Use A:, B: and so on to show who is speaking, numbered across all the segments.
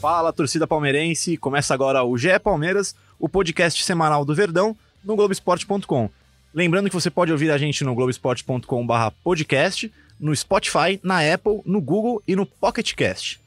A: Fala, torcida palmeirense! Começa agora o GE Palmeiras, o podcast semanal do Verdão, no Globoesporte.com. Lembrando que você pode ouvir a gente no globoesporte.com/podcast, no Spotify, na Apple, no Google e no Pocket Cast.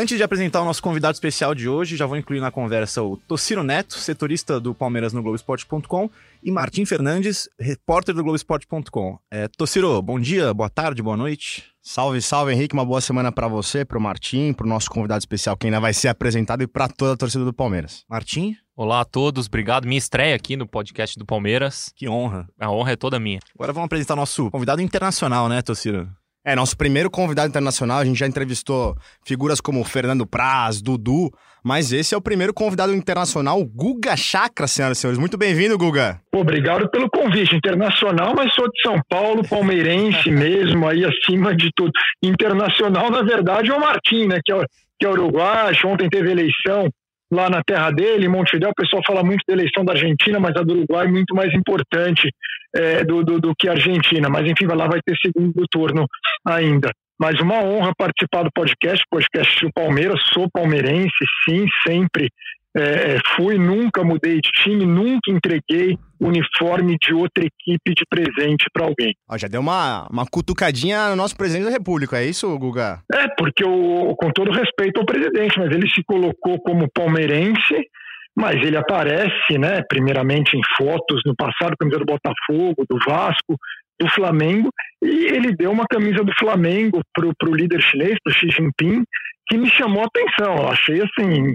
A: Antes de apresentar o nosso convidado especial de hoje, já vou incluir na conversa o Tociro Neto, setorista do Palmeiras no Globoesporte.com, e Martim Fernandes, repórter do Globoesporte.com. É, Tociro, bom dia, boa tarde, boa noite.
B: Salve, salve, Henrique. Uma boa semana para você, pro Martim, pro nosso convidado especial que ainda vai ser apresentado e para toda a torcida do Palmeiras.
A: Martim,
C: Olá a todos, obrigado. Minha estreia aqui no podcast do Palmeiras.
A: que honra.
C: A honra é toda minha.
A: Agora vamos apresentar o nosso convidado internacional, né, Tociro?
B: É, nosso primeiro convidado internacional, a gente já entrevistou figuras como Fernando Praz, Dudu, mas esse é o primeiro convidado internacional, Guga Chakra, senhoras e senhores. Muito bem-vindo, Guga.
D: Obrigado pelo convite. Internacional, mas sou de São Paulo, palmeirense mesmo, aí acima de tudo. Internacional, na verdade, é o Martim, né? Que é, que é uruguaio. Ontem teve eleição lá na terra dele, em Montevideo. O pessoal fala muito da eleição da Argentina, mas a do Uruguai é muito mais importante é, do, do, do que a Argentina. Mas enfim, lá vai ter segundo turno ainda. Mas uma honra participar do podcast, podcast do Palmeiras. Sou palmeirense, sim, sempre é, fui, nunca mudei de time, nunca entreguei uniforme de outra equipe de presente para alguém.
B: Ó, já deu uma, uma cutucadinha no nosso presidente da República, é isso, Guga?
D: É, porque o, com todo respeito ao presidente, mas ele se colocou como palmeirense, mas ele aparece, né, primeiramente em fotos no passado, camisa do Botafogo, do Vasco, do Flamengo, e ele deu uma camisa do Flamengo pro, pro líder chinês, pro Xi Jinping, que me chamou a atenção. Eu achei assim,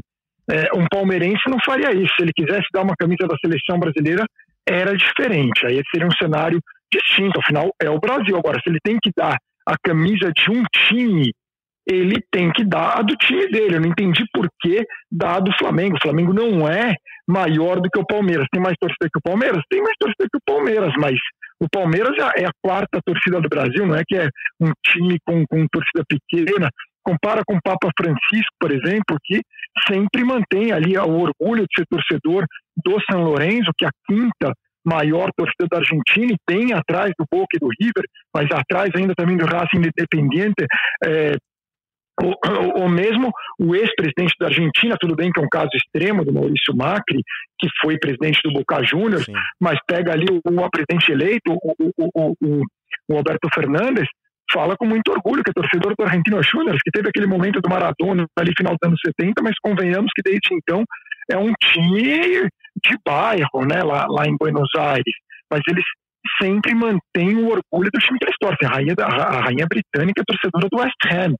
D: é, um palmeirense não faria isso. Se ele quisesse dar uma camisa da seleção brasileira, era diferente. Aí seria um cenário distinto. Afinal, é o Brasil. Agora, se ele tem que dar a camisa de um time, ele tem que dar a do time dele. Eu não entendi por que dar a do Flamengo. O Flamengo não é maior do que o Palmeiras. Tem mais torcida que o Palmeiras? Tem mais torcida que o Palmeiras, mas o Palmeiras é a quarta torcida do Brasil, não é que é um time com, com torcida pequena. Compara com o Papa Francisco, por exemplo, que sempre mantém ali o orgulho de ser torcedor do São Lourenço, que é a quinta maior torcida da Argentina, e tem atrás do Boca e do River, mas atrás ainda também do Racing Independiente, é, o, o, mesmo o ex-presidente da Argentina, tudo bem que é um caso extremo do Maurício Macri, que foi presidente do Boca Juniors, mas pega ali o, o presidente eleito, o, o, o Alberto Fernandes, fala com muito orgulho que é torcedor do Argentino Juniors, que teve aquele momento do Maradona ali final dos anos 70, mas convenhamos que desde então é um time de bairro, né, lá, lá em Buenos Aires. Mas eles sempre mantêm o orgulho do time que eles torcem. A rainha, da, a rainha britânica é torcedora do West Ham.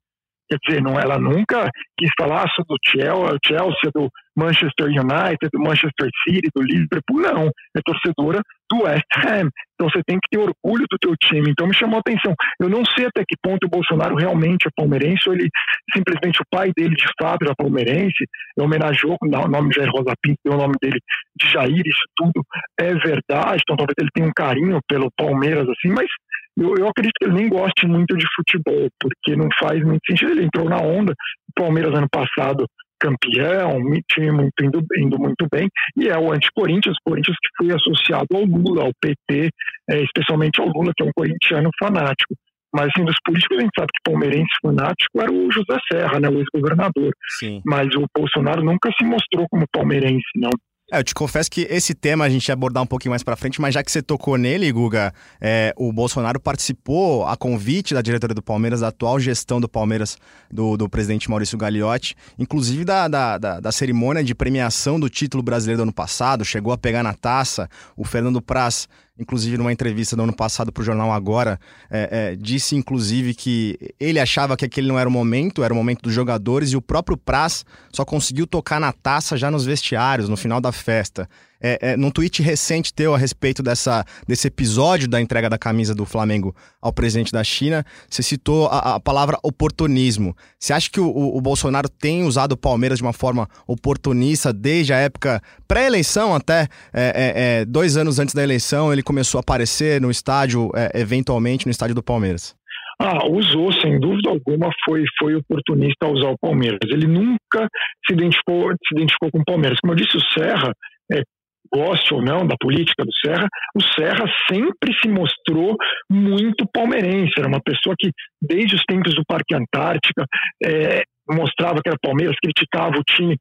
D: Quer dizer, não, ela nunca quis falar do Chelsea, do Manchester United, do Manchester City, do Liverpool, não. É torcedora do West Ham. Então você tem que ter orgulho do teu time. Então me chamou a atenção. Eu não sei até que ponto o Bolsonaro realmente é palmeirense ou ele simplesmente o pai dele de fato era palmeirense, homenageou o nome de Jair Rosa Pinto, deu o nome dele de Jair, isso tudo é verdade. Então talvez ele tenha um carinho pelo Palmeiras assim, mas eu, eu acredito que ele nem goste muito de futebol, porque não faz muito sentido. Ele entrou na onda, o Palmeiras ano passado campeão, time muito, indo, indo muito bem, e é o anti-Corinthians, Corinthians que foi associado ao Lula, ao PT, é, especialmente ao Lula, que é um corintiano fanático. Mas, assim, dos políticos, a gente sabe que palmeirense fanático era o José Serra, né, o ex-governador. Mas o Bolsonaro nunca se mostrou como palmeirense, não.
B: É, eu te confesso que esse tema a gente ia abordar um pouquinho mais pra frente, mas já que você tocou nele, Guga, é, o Bolsonaro participou a convite da diretoria do Palmeiras, da atual gestão do Palmeiras, do, do presidente Maurício Gagliotti, inclusive da, da, da, da, cerimônia de premiação do título brasileiro do ano passado, chegou a pegar na taça, o Fernando Praz inclusive numa entrevista do ano passado para o jornal Agora, é, é, disse inclusive que ele achava que aquele não era o momento, era o momento dos jogadores e o próprio Praz só conseguiu tocar na taça já nos vestiários, no final da festa. É, é, num tweet recente teu a respeito dessa, desse episódio da entrega da camisa do Flamengo ao presidente da China, você citou a, a palavra oportunismo. Você acha que o, o, Bolsonaro tem usado o Palmeiras de uma forma oportunista desde a época pré-eleição até é, é, é dois anos antes da eleição ele começou a aparecer no estádio, é, eventualmente no estádio do Palmeiras?
D: Ah, usou, sem dúvida alguma, foi, foi oportunista usar o Palmeiras. Ele nunca se identificou, se identificou com o Palmeiras. Como eu disse, o Serra, é, goste ou não da política do Serra, o Serra sempre se mostrou muito palmeirense. Era uma pessoa que, desde os tempos do Parque Antártica, é, mostrava que era Palmeiras, criticava o time,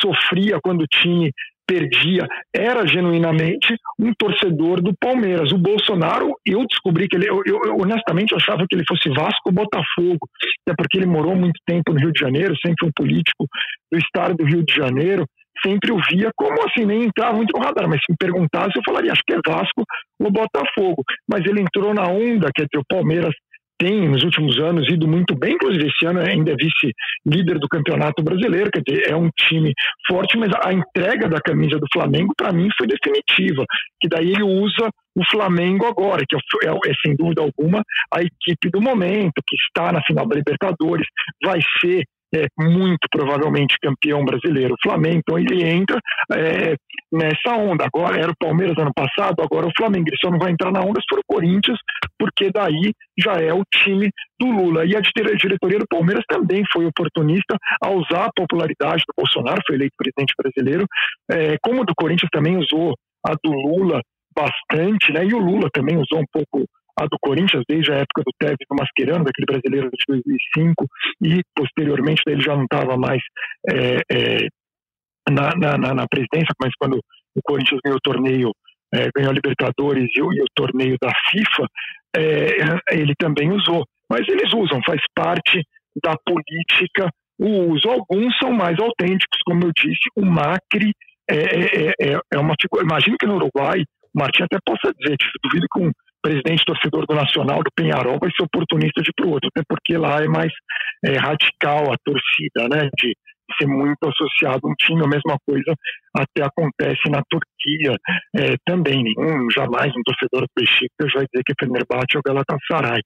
D: sofria quando o time perdia, era genuinamente um torcedor do Palmeiras. O Bolsonaro, eu descobri que ele, eu, eu honestamente achava que ele fosse Vasco ou Botafogo, até porque ele morou muito tempo no Rio de Janeiro, sempre um político do estado do Rio de Janeiro, sempre o via como assim, nem entrava muito no radar, mas se me perguntasse, eu falaria, acho que é Vasco ou Botafogo. Mas ele entrou na onda, quer dizer, o Palmeiras tem nos últimos anos ido muito bem, inclusive esse ano ainda é vice-líder do Campeonato Brasileiro, quer dizer, é um time forte, mas a entrega da camisa do Flamengo para mim foi definitiva, que daí ele usa o Flamengo agora, que é, é, é, sem dúvida alguma a equipe do momento, que está na final da Libertadores, vai ser é, muito provavelmente campeão brasileiro, o Flamengo, então ele entra é, nessa onda. Agora era o Palmeiras ano passado, agora o Flamengo. Ele só não vai entrar na onda se for o Corinthians, porque daí já é o time do Lula. E a diretoria do Palmeiras também foi oportunista a usar a popularidade do Bolsonaro, foi eleito presidente brasileiro, é, como o do Corinthians também usou a do Lula bastante, né? E o Lula também usou um pouco a do Corinthians desde a época do Tevez do Mascherano, daquele brasileiro de 2005, e posteriormente ele já não estava mais é, é, na, na, na, presidência, mas quando o Corinthians ganhou o torneio, é, ganhou a Libertadores e o, e o torneio da FIFA, é, ele também usou. Mas eles usam, faz parte da política o uso. Alguns são mais autênticos, como eu disse, o Macri é, é, é, é uma figura. Imagino que no Uruguai, o Martim até possa dizer, duvido que um presidente torcedor do Nacional, do Penharol, vai ser oportunista de para o outro, até porque lá é mais é, radical a torcida, né? De ser muito associado a um time, a mesma coisa até acontece na Turquia é, também. Nenhum, jamais um torcedor do Besiktas vai dizer que é Fenerbahçe ou Galatasaray.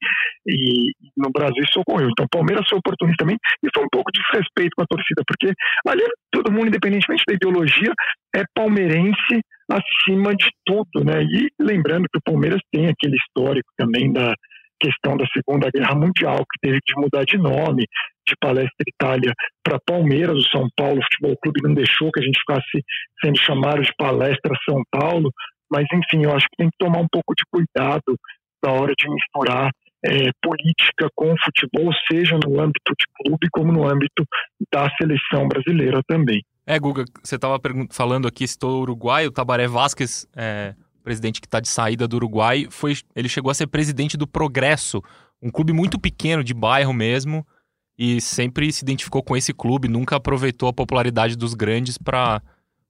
D: E no Brasil isso ocorreu. Então, o Palmeiras foi oportunista também e foi um pouco de desrespeito com a torcida, porque ali todo mundo, independentemente da ideologia, é palmeirense acima de tudo, né? E lembrando que o Palmeiras tem aquele histórico também da questão da Segunda Guerra Mundial, que teve que mudar de nome, de Palestra Itália para Palmeiras, o São Paulo Futebol Clube não deixou que a gente ficasse sendo chamado de Palestra São Paulo, mas enfim, eu acho que tem que tomar um pouco de cuidado na hora de misturar é, política com futebol, seja no âmbito de clube como no âmbito da seleção brasileira também.
C: É, Guga, você estava falando aqui, citou o Uruguai, o Tabaré Vázquez, é, presidente que está de saída do Uruguai, foi, ele chegou a ser presidente do Progresso, um clube muito pequeno, de bairro mesmo, e sempre se identificou com esse clube, nunca aproveitou a popularidade dos grandes para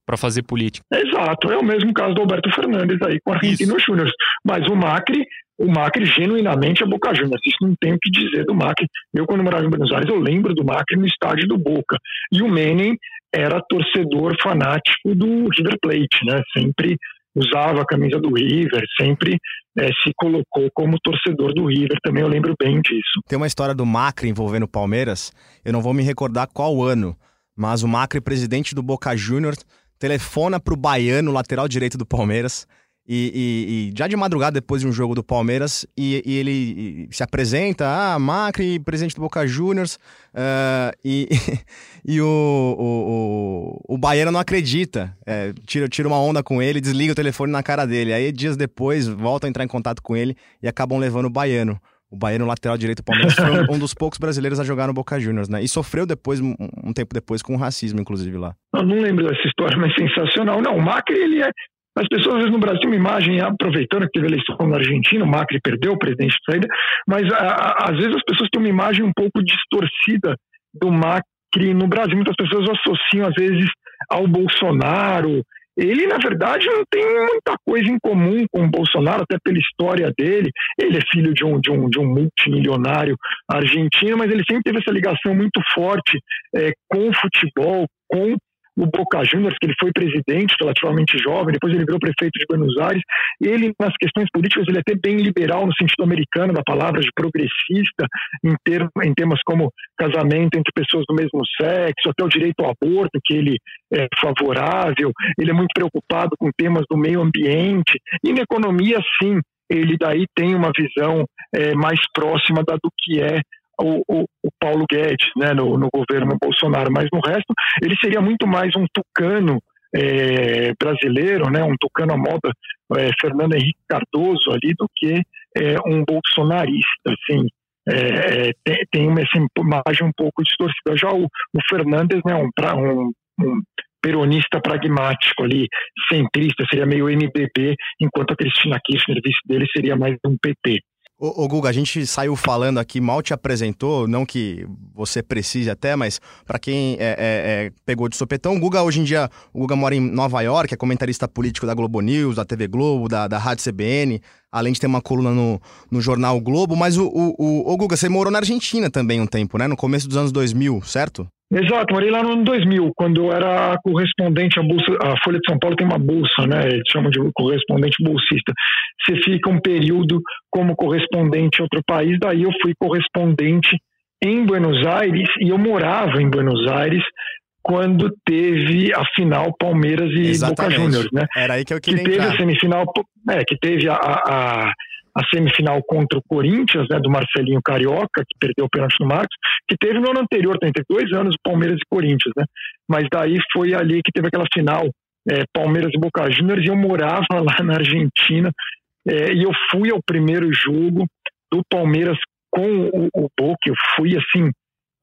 C: para fazer política.
D: Exato, é o mesmo caso do Alberto Fernandes aí com a Argentino Júnior. Mas o Macri, o Macri genuinamente é Boca Juniors. Isso não tem o que dizer do Macri. Eu, quando morava em Buenos Aires, eu lembro do Macri no estádio do Boca. E o Menem era torcedor fanático do River Plate, né? Sempre usava a camisa do River, sempre é, se colocou como torcedor do River, também eu lembro bem disso.
B: Tem uma história do Macri envolvendo o Palmeiras, eu não vou me recordar qual ano, mas o Macri, presidente do Boca Juniors, telefona para o Baiano, lateral direito do Palmeiras, e, e, e, já de madrugada, depois de um jogo do Palmeiras, e, e ele se apresenta, ah, Macri, presidente do Boca Juniors, uh, e, e o, o, o, o Baiano não acredita, é, tira, tira uma onda com ele, desliga o telefone na cara dele. Aí, dias depois, volta a entrar em contato com ele e acabam levando o Baiano. O Baiano, lateral direito do Palmeiras, foi um, dos poucos brasileiros a jogar no Boca Juniors, né? E sofreu depois, um, um tempo depois, com racismo, inclusive, lá.
D: Eu não lembro dessa história, mas sensacional. Não, o Macri, ele é, as pessoas, vezes, no Brasil, uma imagem, aproveitando que teve eleição na Argentina, o Macri perdeu o presidente de saída, mas a, a, às vezes as pessoas têm uma imagem um pouco distorcida do Macri no Brasil. Muitas pessoas associam, às vezes, ao Bolsonaro. Ele, na verdade, não tem muita coisa em comum com o Bolsonaro, até pela história dele. Ele é filho de um, de um, de um multimilionário argentino, mas ele sempre teve essa ligação muito forte é, com o futebol, com o Boca Juniors, que ele foi presidente relativamente jovem, depois ele virou prefeito de Buenos Aires. Ele, nas questões políticas, ele é até bem liberal no sentido americano da palavra, de progressista, em, ter, em temas como casamento entre pessoas do mesmo sexo, até o direito ao aborto, que ele é favorável. Ele é muito preocupado com temas do meio ambiente. E na economia, sim, ele daí tem uma visão é, mais próxima da do que é o, o, o, Paulo Guedes né, no, no, governo Bolsonaro, mas no resto ele seria muito mais um tucano é, brasileiro, né, um tucano à moda é, Fernando Henrique Cardoso ali, do que é, um bolsonarista, assim, é, é, tem, tem uma assim, imagem um pouco distorcida. Já o, o Fernandes, né, um, um, um peronista pragmático ali, centrista, seria meio MDB, enquanto a Cristina Kirchner, vice dele, seria mais um PT.
B: Ô, ô, Guga, a gente saiu falando aqui, mal te apresentou, não que você precise até, mas para quem é, é, é, pegou de sopetão, o Guga hoje em dia, o Guga mora em Nova York, é comentarista político da Globo News, da TV Globo, da, da Rádio CBN, além de ter uma coluna no, no jornal Globo, mas o, o, o, o Guga, você morou na Argentina também um tempo, né? No começo dos anos 2000, certo?
D: Exato, morei lá no ano 2000, quando eu era correspondente à bolsa, a Folha de São Paulo tem uma bolsa, né? Eles chamam de correspondente bolsista. Você fica um período como correspondente em outro país, daí eu fui correspondente em Buenos Aires e eu morava em Buenos Aires quando teve a final Palmeiras e Exatamente. Boca Juniors, né?
B: Era aí que eu queria
D: que teve
B: entrar.
D: a semifinal, é, que teve a, a, a semifinal contra o Corinthians, né, do Marcelinho Carioca, que perdeu o pênalti no Marcos, que teve no ano anterior, tem dois anos, Palmeiras e Corinthians, né? Mas daí foi ali que teve aquela final, é, Palmeiras e Boca Juniors, e eu morava lá na Argentina, é, e eu fui ao primeiro jogo do Palmeiras com o, o Boca, eu fui assim,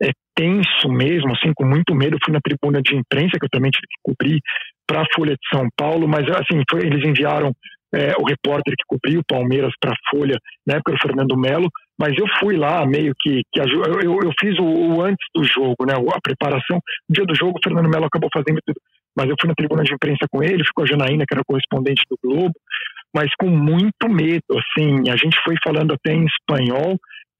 D: é, tenso mesmo, assim, com muito medo, fui na tribuna de imprensa, que eu também tive que cobrir para a Folha de São Paulo, mas assim, foi, eles enviaram é, o repórter que cobriu o Palmeiras para a Folha, na época Fernando Melo, mas eu fui lá meio que, que eu, eu, fiz o, o, antes do jogo, né, a preparação. No dia do jogo, o Fernando Melo acabou fazendo tudo, mas eu fui na tribuna de imprensa com ele, ficou a Janaína, que era correspondente do Globo, mas com muito medo, assim, a gente foi falando até em espanhol,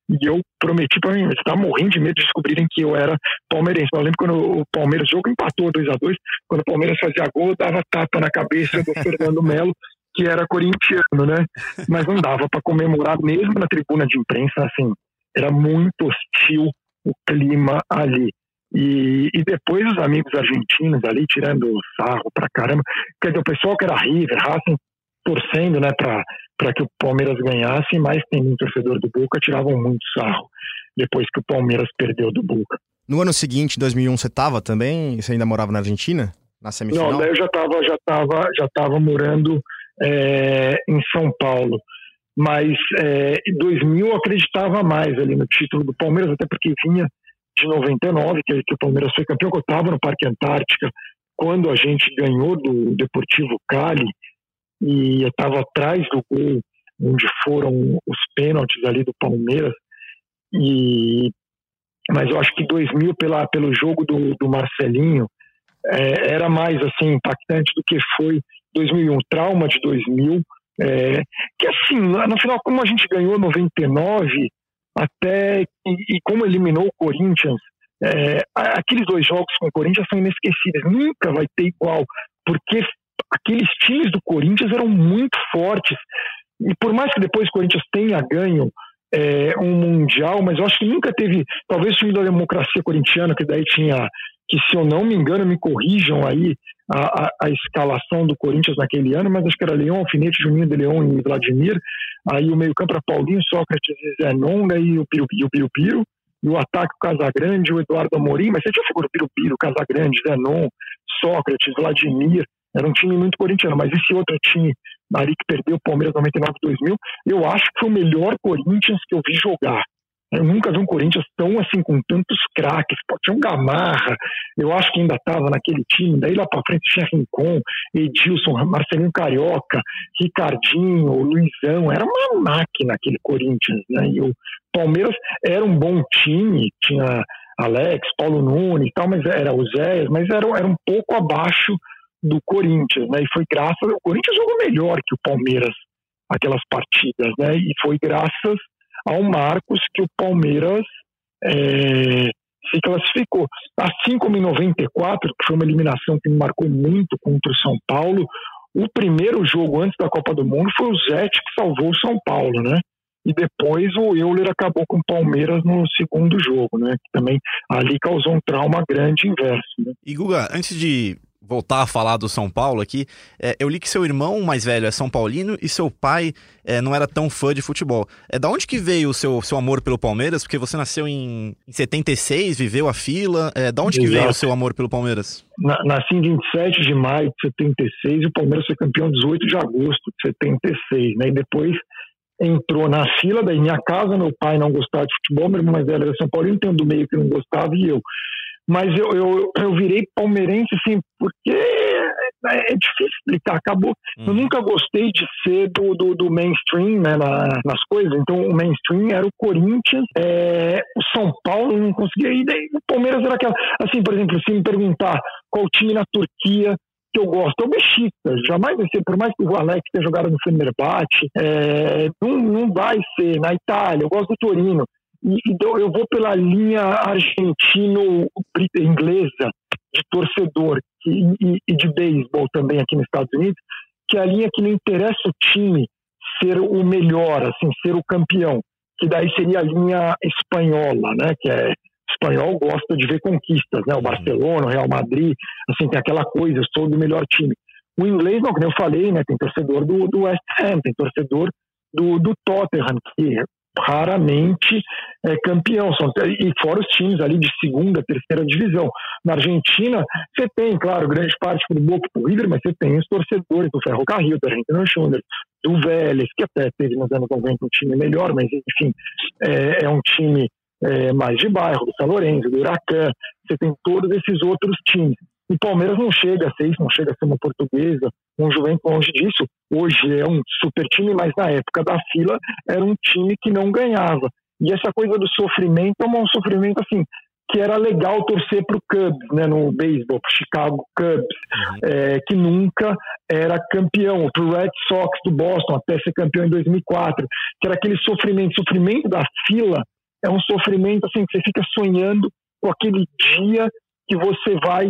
D: e eu prometi para mim, estava morrendo de medo de descobrirem que eu era palmeirense. Eu lembro quando o Palmeiras, o jogo empatou 2 a 2 quando o Palmeiras fazia gol, dava tapa na cabeça do Fernando Melo, que era corintiano, né? Mas não dava para comemorar mesmo na tribuna de imprensa, assim, era muito hostil o clima ali. E, e depois os amigos argentinos ali tirando sarro pra caramba, quer dizer, o pessoal que era River, Racing, torcendo, né, para que o Palmeiras ganhasse, mas tem um torcedor do Boca tiravam muito sarro depois que o Palmeiras perdeu do Boca.
B: No ano seguinte, 2001, você estava também? Você ainda morava na Argentina? Na semifinal?
D: Não, daí eu já estava já tava, já tava morando é, em São Paulo. Mas é, em 2000 eu acreditava mais ali no título do Palmeiras, até porque vinha de 99, que, que o Palmeiras foi campeão, eu estava no Parque Antártica quando a gente ganhou do Deportivo Cali e eu estava atrás do gol onde foram os pênaltis ali do Palmeiras e mas eu acho que 2000 pela, pelo jogo do, do Marcelinho é, era mais assim impactante do que foi 2001, trauma de 2000, é, que assim, no final, como a gente ganhou 99, até e, e como eliminou o Corinthians, é, aqueles dois jogos com o Corinthians são inesquecíveis, nunca vai ter igual, porque aqueles times do Corinthians eram muito fortes, e por mais que depois o Corinthians tenha ganho é, um mundial, mas eu acho que nunca teve, talvez o time da democracia corintiana, que daí tinha, que se eu não me engano, me corrijam aí, a, a, a, escalação do Corinthians naquele ano, mas acho que era Leão, Alfinete, Juninho de Leão e Vladimir. Aí o meio-campo era Paulinho, Sócrates e Zé Nonga e o Piro. E o ataque, o Casagrande, o Eduardo Amorim. Mas você tinha figura Piro, Casagrande, Zé Non, Sócrates, Vladimir. Era um time muito corintiano. Mas esse outro time ali que perdeu o Palmeiras 99-2000, eu acho que foi o melhor Corinthians que eu vi jogar. Eu nunca vi um Corinthians tão assim, com tantos craques. Tinha um Gamarra, eu acho que ainda estava naquele time. Daí lá para frente tinha Rincon, Edilson, Marcelinho Carioca, Ricardinho, Luizão. Era uma máquina aquele Corinthians. Né? E o Palmeiras era um bom time, tinha Alex, Paulo Nunes e tal, mas era o Zé, mas era, era um pouco abaixo do Corinthians. Né? E foi graças. O Corinthians jogou melhor que o Palmeiras aquelas partidas, né? E foi graças ao Marcos que o Palmeiras é, se classificou. Assim como em 94, que foi uma eliminação que me marcou muito contra o São Paulo, o primeiro jogo antes da Copa do Mundo foi o Zete que salvou o São Paulo, né? E depois o Euler acabou com o Palmeiras no segundo jogo, né? Que também ali causou um trauma grande inverso. Né?
A: E Guga, antes de voltar a falar do São Paulo aqui, é, eu li que seu irmão mais velho é São Paulino e seu pai é, não era tão fã de futebol. É da onde que veio o seu, seu amor pelo Palmeiras? Porque você nasceu em, em 76, viveu a fila. É, da onde Exato. que veio o seu amor pelo Palmeiras?
D: Na, nasci em 27 de maio de 76 e o Palmeiras foi campeão 18 de agosto de 76, né? E depois entrou na fila, daí minha casa, meu pai não gostava de futebol, meu irmão mais velho era São Paulino, tem um do meio que não gostava e eu mas eu, eu, eu virei palmeirense, assim, porque é, é difícil explicar, acabou. Uhum. Eu nunca gostei de ser do, do, do mainstream né, na, nas coisas, então o mainstream era o Corinthians, é, o São Paulo não conseguia, e daí o Palmeiras era aquela. Assim, por exemplo, se me perguntar qual time na Turquia que eu gosto é o Besiktas. Jamais vai ser, por mais que o Alex tenha jogado no Fenerbahçe, é, não, não vai ser. Na Itália, eu gosto do Torino. Então eu vou pela linha argentino-inglesa de torcedor e, e de beisebol também aqui nos Estados Unidos, que é a linha que não interessa o time ser o melhor, assim, ser o campeão, que daí seria a linha espanhola, né? Que é espanhol gosta de ver conquistas, né? O Barcelona, o Real Madrid, assim, tem aquela coisa, eu sou do melhor time. O inglês, não, como eu falei, né? Tem torcedor do, do West Ham, tem torcedor do, do Tottenham, que raramente é campeão. São, e fora os times ali de segunda, terceira divisão. Na Argentina, você tem, claro, grande parte do Boca do River, mas você tem os torcedores do Ferrocarril, do Argentino Júnior, do Vélez, que até teve nos anos 90 um time melhor, mas enfim, é, é um time é, mais de bairro, do São Lourenço, do Huracan. Você tem todos esses outros times. O Palmeiras não chega a ser isso, não chega a ser uma portuguesa, um Juventus longe disso. Hoje é um super time, mas na época da fila era um time que não ganhava. E essa coisa do sofrimento é um sofrimento assim que era legal torcer para o Cubs, né, no beisebol, para Chicago Cubs, uhum. é, que nunca era campeão, para o Red Sox do Boston, até ser campeão em 2004, que era aquele sofrimento, sofrimento da fila é um sofrimento assim que você fica sonhando com aquele dia que você vai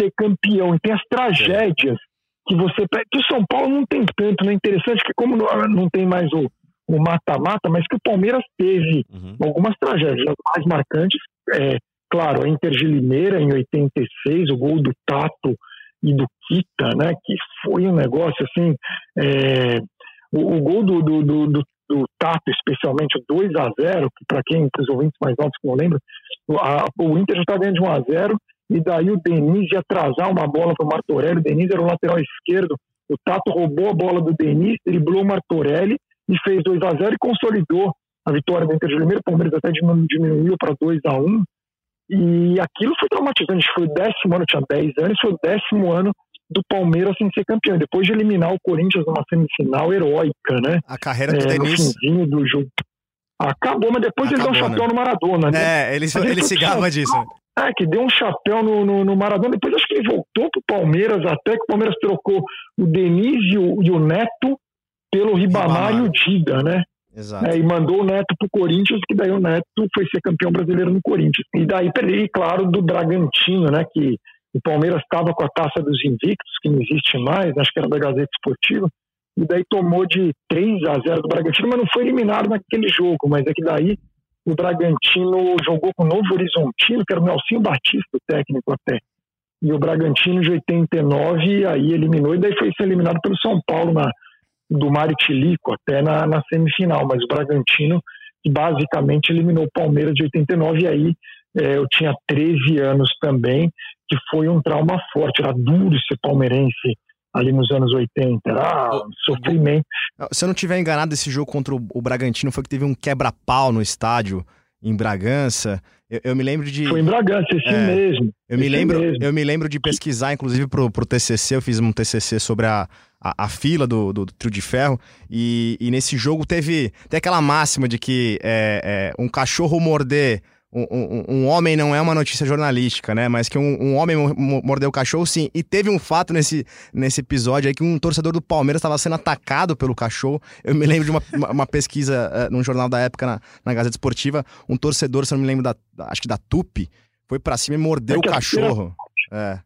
D: ser campeão. E tem as tragédias que você. Que o São Paulo não tem tanto, né? Interessante que, como não tem mais o mata-mata, mas que o Palmeiras teve uhum. algumas tragédias. As mais marcantes, é, claro, a Inter de Limeira em 86, o gol do Tato e do Kita, né? Que foi um negócio assim. É, o, o, gol do, do, do, do, do Tato, especialmente o 2 a 0 que para quem, para os ouvintes mais altos que não lembram, a, o Inter já está ganhando de 1 a 0 e daí o Denis ia atrasar uma bola para o Martorelli, o Denis era o lateral esquerdo, o Tato roubou a bola do Denis, driblou o Martorelli e fez 2 a 0 e consolidou a vitória do Inter de Limeira, o Palmeiras até diminuiu para 2 a 1 e aquilo foi traumatizante, foi o décimo ano, tinha 10 anos, foi o décimo ano do Palmeiras sem ser campeão, depois de eliminar o Corinthians numa semifinal heróica, né?
B: A carreira do é, Denis...
D: No do jogo. Acabou, mas depois Acabou, ele deu um chapéu né? no Maradona,
B: né? É, ele, ele, ele se gaba disso.
D: É, que deu um chapéu no, no, no, Maradona. Depois acho que ele voltou pro Palmeiras, até que o Palmeiras trocou o Denise e o, e o Neto pelo Ribamar, e o Dida, né?
B: Exato.
D: É, e mandou o Neto pro Corinthians, que daí o Neto foi ser campeão brasileiro no Corinthians. E daí perdi, claro, do Bragantino, né? Que o Palmeiras estava com a taça dos invictos, que não existe mais, acho que era da Gazeta Esportiva, e daí tomou de 3 a 0 do Bragantino, mas não foi eliminado naquele jogo, mas é que daí o Bragantino jogou com o Novo Horizontino, que era o Nelsinho Batista, o técnico até. E o Bragantino de 89 aí eliminou, e daí foi ser eliminado pelo São Paulo na, do Mário Tilico, até na, na semifinal. Mas o Bragantino basicamente eliminou o Palmeiras de 89, e aí é, eu tinha 13 anos também, que foi um trauma forte. Era duro ser palmeirense ali nos anos 80. Era um sofrimento.
B: Se eu não tiver enganado, esse jogo contra o Bragantino foi que teve um quebra-pau no estádio em Bragança. Eu, eu, me lembro de.
D: Foi em Bragança, esse é, mesmo.
B: Eu me, lembro, mesmo. eu me lembro de pesquisar, inclusive, pro, pro TCC. Eu fiz um TCC sobre a, a, a fila do, do, do, trio de ferro. E, e nesse jogo teve, tem aquela máxima de que é, é, um cachorro morder um, um, um, homem não é uma notícia jornalística, né? Mas que um, um homem mordeu o cachorro, sim. E teve um fato nesse, nesse episódio aí que um torcedor do Palmeiras estava sendo atacado pelo cachorro. Eu me lembro de uma, uma pesquisa uh, num jornal da época na, na Gazeta Esportiva. Um torcedor, se eu não me lembro da. Acho que da Tupi Foi pra cima e mordeu
D: É
B: o cachorro. É.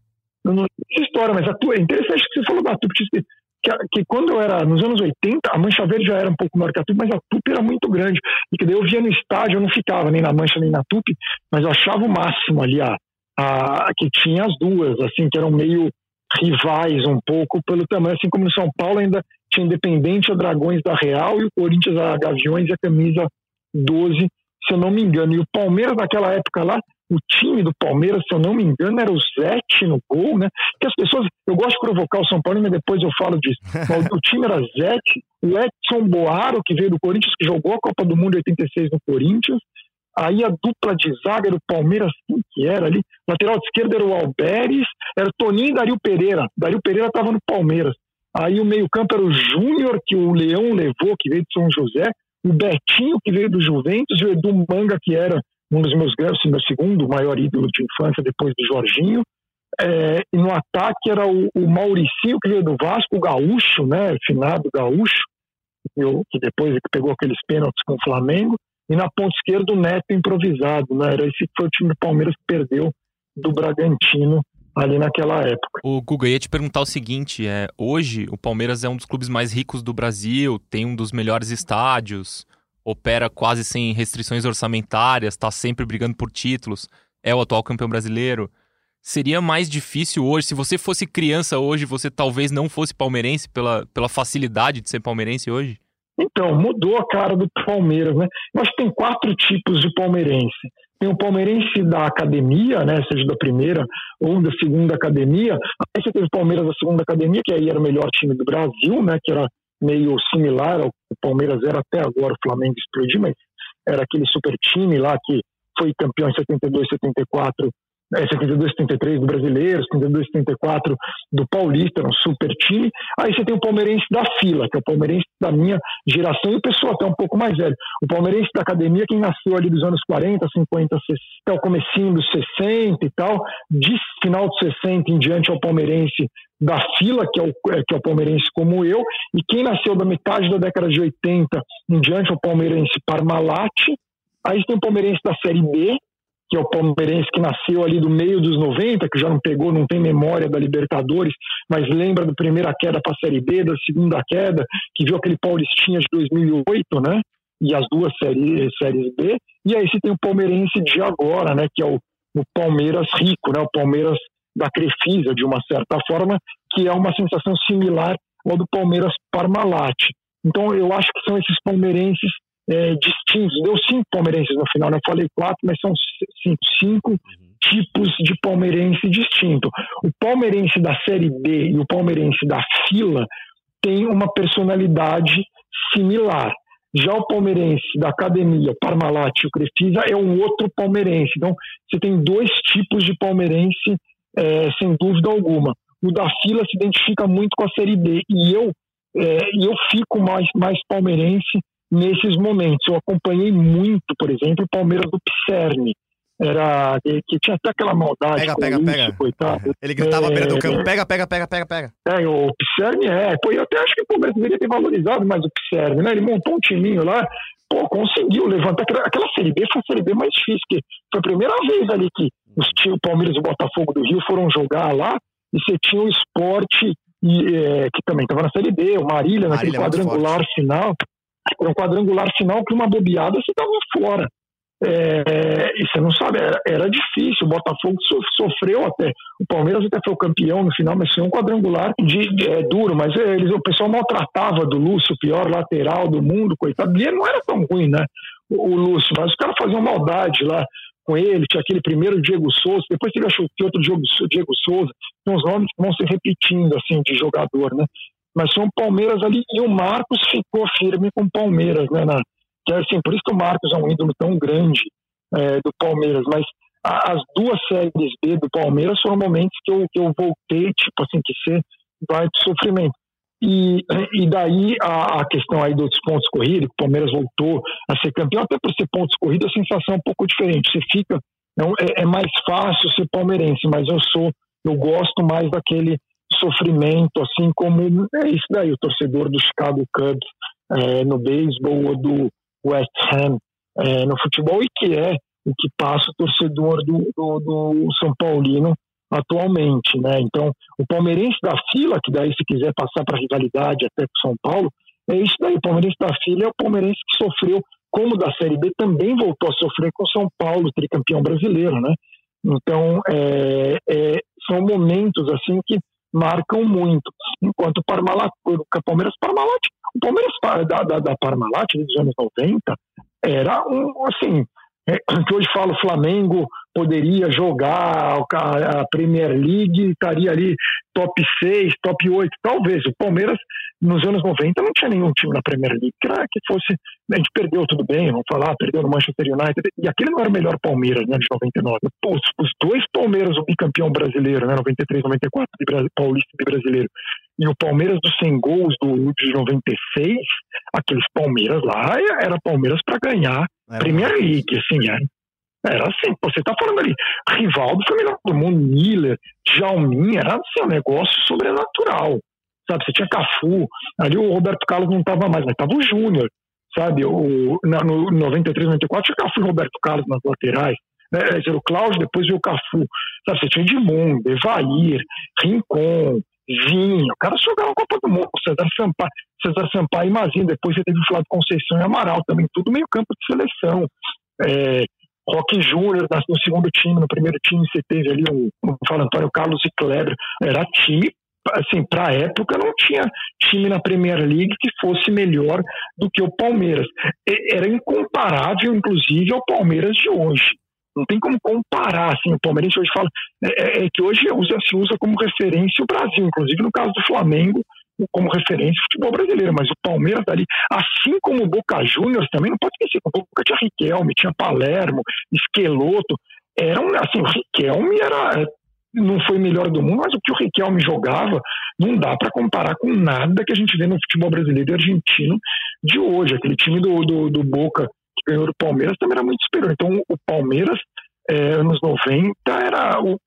D: Eu não sei história, mas a tua, é interessante que você falou da Tupi, que, que, quando eu era nos anos 80, a Mancha Verde já era um pouco maior que a Tupi, mas a Tupi era muito grande. E que daí eu via no estádio, eu não ficava nem na Mancha nem na Tupi, mas eu achava o máximo ali a, a que tinha as duas, assim, que eram meio rivais um pouco pelo tamanho, assim como no São Paulo ainda tinha Independente a Dragões da Real e o Corinthians a Gaviões e a camisa 12, se eu não me engano. E o Palmeiras naquela época lá, o time do Palmeiras, se eu não me engano, era o Zete no gol, né? Que as pessoas, eu gosto de provocar o São Paulo, mas depois eu falo disso. O time era Zete, o Edson Boaro, que veio do Corinthians, que jogou a Copa do Mundo em 86 no Corinthians. Aí a dupla de zaga era o Palmeiras, quem que era ali? Lateral de esquerda era o Alberes, era o Toninho e Dario Pereira. Dario Pereira estava no Palmeiras. Aí o meio-campo era o Júnior, que o Leão levou, que veio de São José, o Betinho, que veio do Juventus, e o Edu Manga, que era um dos meus grandes, meu segundo maior ídolo de infância depois do Jorginho. É, e no ataque era o, o Mauricinho, que veio do Vasco, o Gaúcho, né? Finado Gaúcho, que depois que pegou aqueles pênaltis com o Flamengo. E na ponta esquerda o Neto improvisado, né? Era esse que foi o time do Palmeiras que perdeu do Bragantino ali naquela época.
C: O Guga ia te perguntar o seguinte: é, hoje o Palmeiras é um dos clubes mais ricos do Brasil, tem um dos melhores estádios, opera quase sem restrições orçamentárias, está sempre brigando por títulos, é o atual campeão brasileiro. Seria mais difícil hoje, se você fosse criança hoje, você talvez não fosse palmeirense pela, pela facilidade de ser palmeirense hoje?
D: Então, mudou a cara do Palmeiras, né? Eu acho que tem quatro tipos de palmeirense. Tem o palmeirense da academia, né? Seja da primeira ou da segunda academia. Aí você teve o Palmeiras da segunda academia, que aí era o melhor time do Brasil, né? Que era meio similar ao que o Palmeiras era até agora, o Flamengo explodiu, mas era aquele super time lá que foi campeão em 72, 74 é, 72, 73 do Brasileiro, 72, 74 do Paulista, era um super time. Aí você tem o palmeirense da fila, que é o palmeirense da minha geração, e o pessoal até um pouco mais velho. O palmeirense da academia, quem nasceu ali dos anos 40, 50, 60, até o comecinho dos 60 e tal, de final de 60 em diante é o palmeirense da fila, que é, o, que é o palmeirense como eu, e quem nasceu da metade da década de 80 em diante é o palmeirense Parmalat. Aí tem o palmeirense da Série B, que é o palmeirense que nasceu ali do meio dos 90, que já não pegou, não tem memória da Libertadores, mas lembra da primeira queda para a Série B, da segunda queda, que viu aquele Paulistinha de 2008, né? E as duas séries, séries B. E aí você tem o palmeirense de agora, né? Que é o, o Palmeiras rico, né? O Palmeiras da Crefisa, de uma certa forma, que é uma sensação similar ao do Palmeiras Parmalat. Então eu acho que são esses palmeirenses é, distintos. Deu cinco palmeirenses no final, né? Eu falei quatro, mas são cinco, cinco uhum. tipos de palmeirense distinto. O palmeirense da Série B e o palmeirense da fila têm uma personalidade similar. Já o palmeirense da academia, Parmalat e o Crefisa é um outro palmeirense. Então, você tem dois tipos de palmeirense, é, sem dúvida alguma. O da fila se identifica muito com a Série B. E eu, é, eu fico mais, mais palmeirense nesses momentos. Eu acompanhei muito, por exemplo, o Palmeiras do Pisserni. Era, que tinha até aquela maldade.
B: Pega, pega, Lúcio, pega.
D: Coitado.
B: Ele gritava é, à beira do campo: pega, pega, pega, pega, pega.
D: É, o Pisserni é. Pô, eu até acho que o Palmeiras deveria ter valorizado mais o Pisserni, né? Ele montou um timinho lá, pô, conseguiu levantar. Aquela Série B foi a Série B mais difícil, que foi a primeira vez ali que os, o Palmeiras e o Botafogo do Rio foram jogar lá, e você tinha o esporte, e, é, que também estava na Série B, o Marília, naquele Marília quadrangular final um quadrangular final que uma bobeada você estava fora. É, e você não sabe, era, era, difícil. O Botafogo sofreu até. O Palmeiras até foi o campeão no final, mas foi um quadrangular de, de é, duro. Mas eles, o pessoal maltratava do Lúcio, o pior lateral do mundo, coitado. E não era tão ruim, né? O, o Lúcio, mas os caras faziam maldade lá com ele. Tinha aquele primeiro Diego Souza, depois teve achou outro Diego, Diego Souza. Tem uns nomes que vão se repetindo, assim, de jogador, né? Mas um Palmeiras ali e o Marcos ficou firme com o Palmeiras, né? Na, que é assim, por isso que o Marcos é um ídolo tão grande é, do Palmeiras, mas a, as duas séries B do Palmeiras foram momentos que eu, que eu voltei, tipo assim, que ser vai de sofrimento. E, e daí a, a, questão aí dos pontos corridos, o Palmeiras voltou a ser campeão, até por ser pontos corridos, a sensação é um pouco diferente. Você fica, é, é mais fácil ser palmeirense, mas eu sou, eu gosto mais daquele sofrimento, assim como é isso daí, o torcedor do Chicago Cubs é, no beisebol ou do West Ham é, no futebol, e que é o que passa o torcedor do, do, do São Paulino atualmente, né? Então, o palmeirense da fila, que daí se quiser passar para rivalidade até com São Paulo, é isso daí. O palmeirense da fila é o palmeirense que sofreu, como da Série B, também voltou a sofrer com São Paulo, tricampeão brasileiro, né? Então, é, é, são momentos assim que marcam muito. Enquanto o Parmalat, o Palmeiras Parmalat, o Palmeiras da, da, da Parmalat dos anos 90 era um, assim, é, que hoje fala Flamengo poderia jogar a Premier League, estaria ali top 6, top 8, talvez. O Palmeiras, nos anos 90, não tinha nenhum time na Premier League que, que fosse. A gente perdeu tudo bem, vamos falar, perdeu no Manchester United, e aquele não era o melhor Palmeiras, né, de 99. Os, os dois Palmeiras, o bicampeão brasileiro, né, 93, 94, de Paulista e brasileiro, e o Palmeiras dos 100 gols do, de 96, aqueles Palmeiras lá, era Palmeiras para ganhar é Premier League, assim, era. Era assim, você tá falando ali, Rivaldo foi melhor do mundo, Miller, Jalmin, era assim, um negócio sobrenatural, sabe? Você tinha Cafu, ali o Roberto Carlos não tava mais, mas tava o Júnior, sabe? O, na, no 93, 94 tinha Cafu e Roberto Carlos nas laterais, né? o Cláudio, depois veio o Cafu, sabe? Você tinha Edmundo, Evair, Rincon, Vinho, o cara jogava a Copa do Mundo, César Sampaio, César Sampaio e Mazinho, depois você teve o Flávio Conceição e Amaral também, tudo meio campo de seleção. É, Roque Júnior no segundo time, no primeiro time você teve ali o, o Antônio Carlos e Kleber, era time assim, para a época não tinha time na Premier League que fosse melhor do que o Palmeiras. Era incomparável, inclusive, ao Palmeiras de hoje. Não tem como comparar, assim, o Palmeiras hoje fala, é, é, é que hoje usa, se usa como referência o Brasil, inclusive no caso do Flamengo, como referência o futebol brasileiro, mas o Palmeiras ali, assim como o Boca Juniors também, não pode esquecer que o Boca tinha Riquelme, tinha Palermo, Esqueloto, era um, assim, o Riquelme era, não foi melhor do mundo, mas o que o Riquelme jogava não dá para comparar com nada que a gente vê no futebol brasileiro e argentino de hoje. Aquele time do, do, do Boca que ganhou do Palmeiras também era muito superior. Então o Palmeiras, é, anos 90, era o,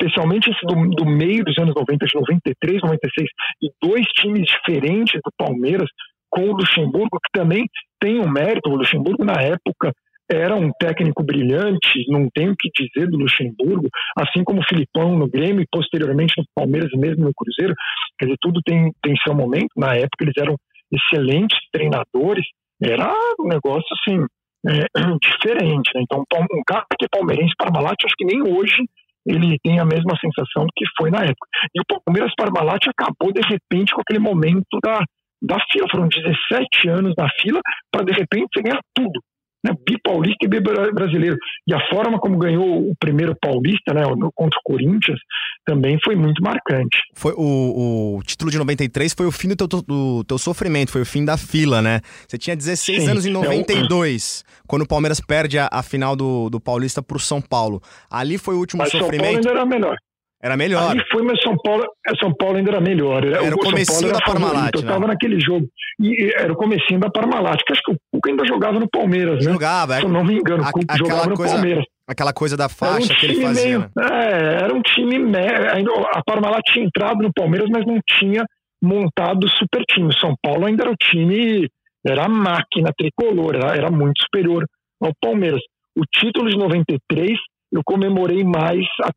D: especialmente esse do, do, meio dos anos 90, de 93, 96, e dois times diferentes do Palmeiras, com o Luxemburgo, que também tem um mérito. O Luxemburgo, na época, era um técnico brilhante, não tenho o que dizer do Luxemburgo, assim como o Filipão no Grêmio e posteriormente no Palmeiras e mesmo no Cruzeiro. Quer dizer, tudo tem, tem seu momento. Na época, eles eram excelentes treinadores. Era um negócio assim. É, diferente, né? Então, um cara que é palmeirense para Parmalat, acho que nem hoje ele tem a mesma sensação que foi na época. E o Palmeiras Parmalat acabou de repente com aquele momento da, da fila. Foram 17 anos na fila para de repente você ganhar tudo. Né? Bipaulista e brasileiro. E a forma como ganhou o primeiro paulista, né, contra o Corinthians, também foi muito marcante.
B: Foi o, o título de 93 foi o fim do teu, do teu sofrimento, foi o fim da fila, né? Você tinha 16 Sim, anos em 92, é o... quando o Palmeiras perde a, a final do, do Paulista pro São Paulo. Ali foi o último Mas sofrimento. São
D: Paulo ainda era melhor.
B: Era melhor.
D: Ali foi, mas São Paulo, é, São Paulo ainda era melhor.
B: Era, era o, comecinho da Parmalat.
D: Eu estava né? naquele jogo. E era o comecinho da Parmalat, que acho que o Cuca ainda jogava no Palmeiras, né?
B: Jogava.
D: Se eu não me engano, o Cuca jogava no
B: coisa,
D: Palmeiras.
B: Aquela coisa da faixa um que ele fazia.
D: Meio, né? é, era um time... Ainda, a Parmalat tinha entrado no Palmeiras, mas não tinha montado super time. São Paulo ainda era o time... Era a máquina tricolor, era, era muito superior ao Palmeiras. O título de 93 eu comemorei mais a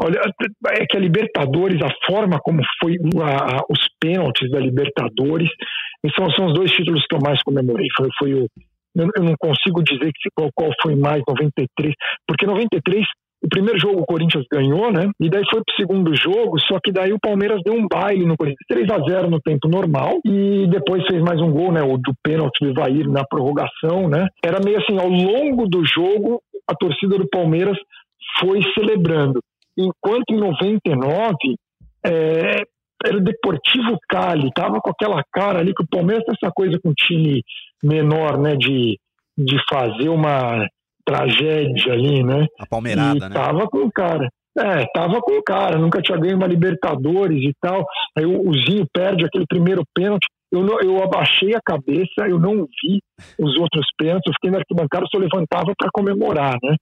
D: Olha, é que a Libertadores, a forma como foi a, a, os pênaltis da Libertadores, são, são os dois títulos que eu mais comemorei. Foi, foi o, eu, eu não consigo dizer que, qual, qual foi mais, 93, porque 93 o primeiro jogo o Corinthians ganhou, né? E daí foi pro segundo jogo, só que daí o Palmeiras deu um baile no Corinthians. 3 a 0 no tempo normal e depois fez mais um gol, né? O do pênalti do Ivair na prorrogação, né? Era meio assim, ao longo do jogo, a torcida do Palmeiras foi celebrando enquanto em 99 é, era o Deportivo Cali, tava com aquela cara ali que o Palmeiras tem essa coisa com um time menor, né, de, de fazer uma tragédia ali, né?
A: A Palmeirada,
D: e
A: né?
D: Tava com o cara. É, tava com o cara, nunca tinha ganho uma Libertadores e tal. Aí o, o Zinho perde aquele primeiro pênalti. Eu, não, eu abaixei a cabeça, eu não vi os outros pênaltis, eu fiquei na arquibancada, só levantava para comemorar, né?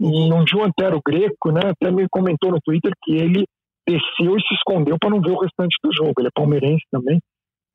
D: E um dia o Greco né, até me comentou no Twitter que ele desceu e se escondeu para não ver o restante do jogo. Ele é palmeirense também.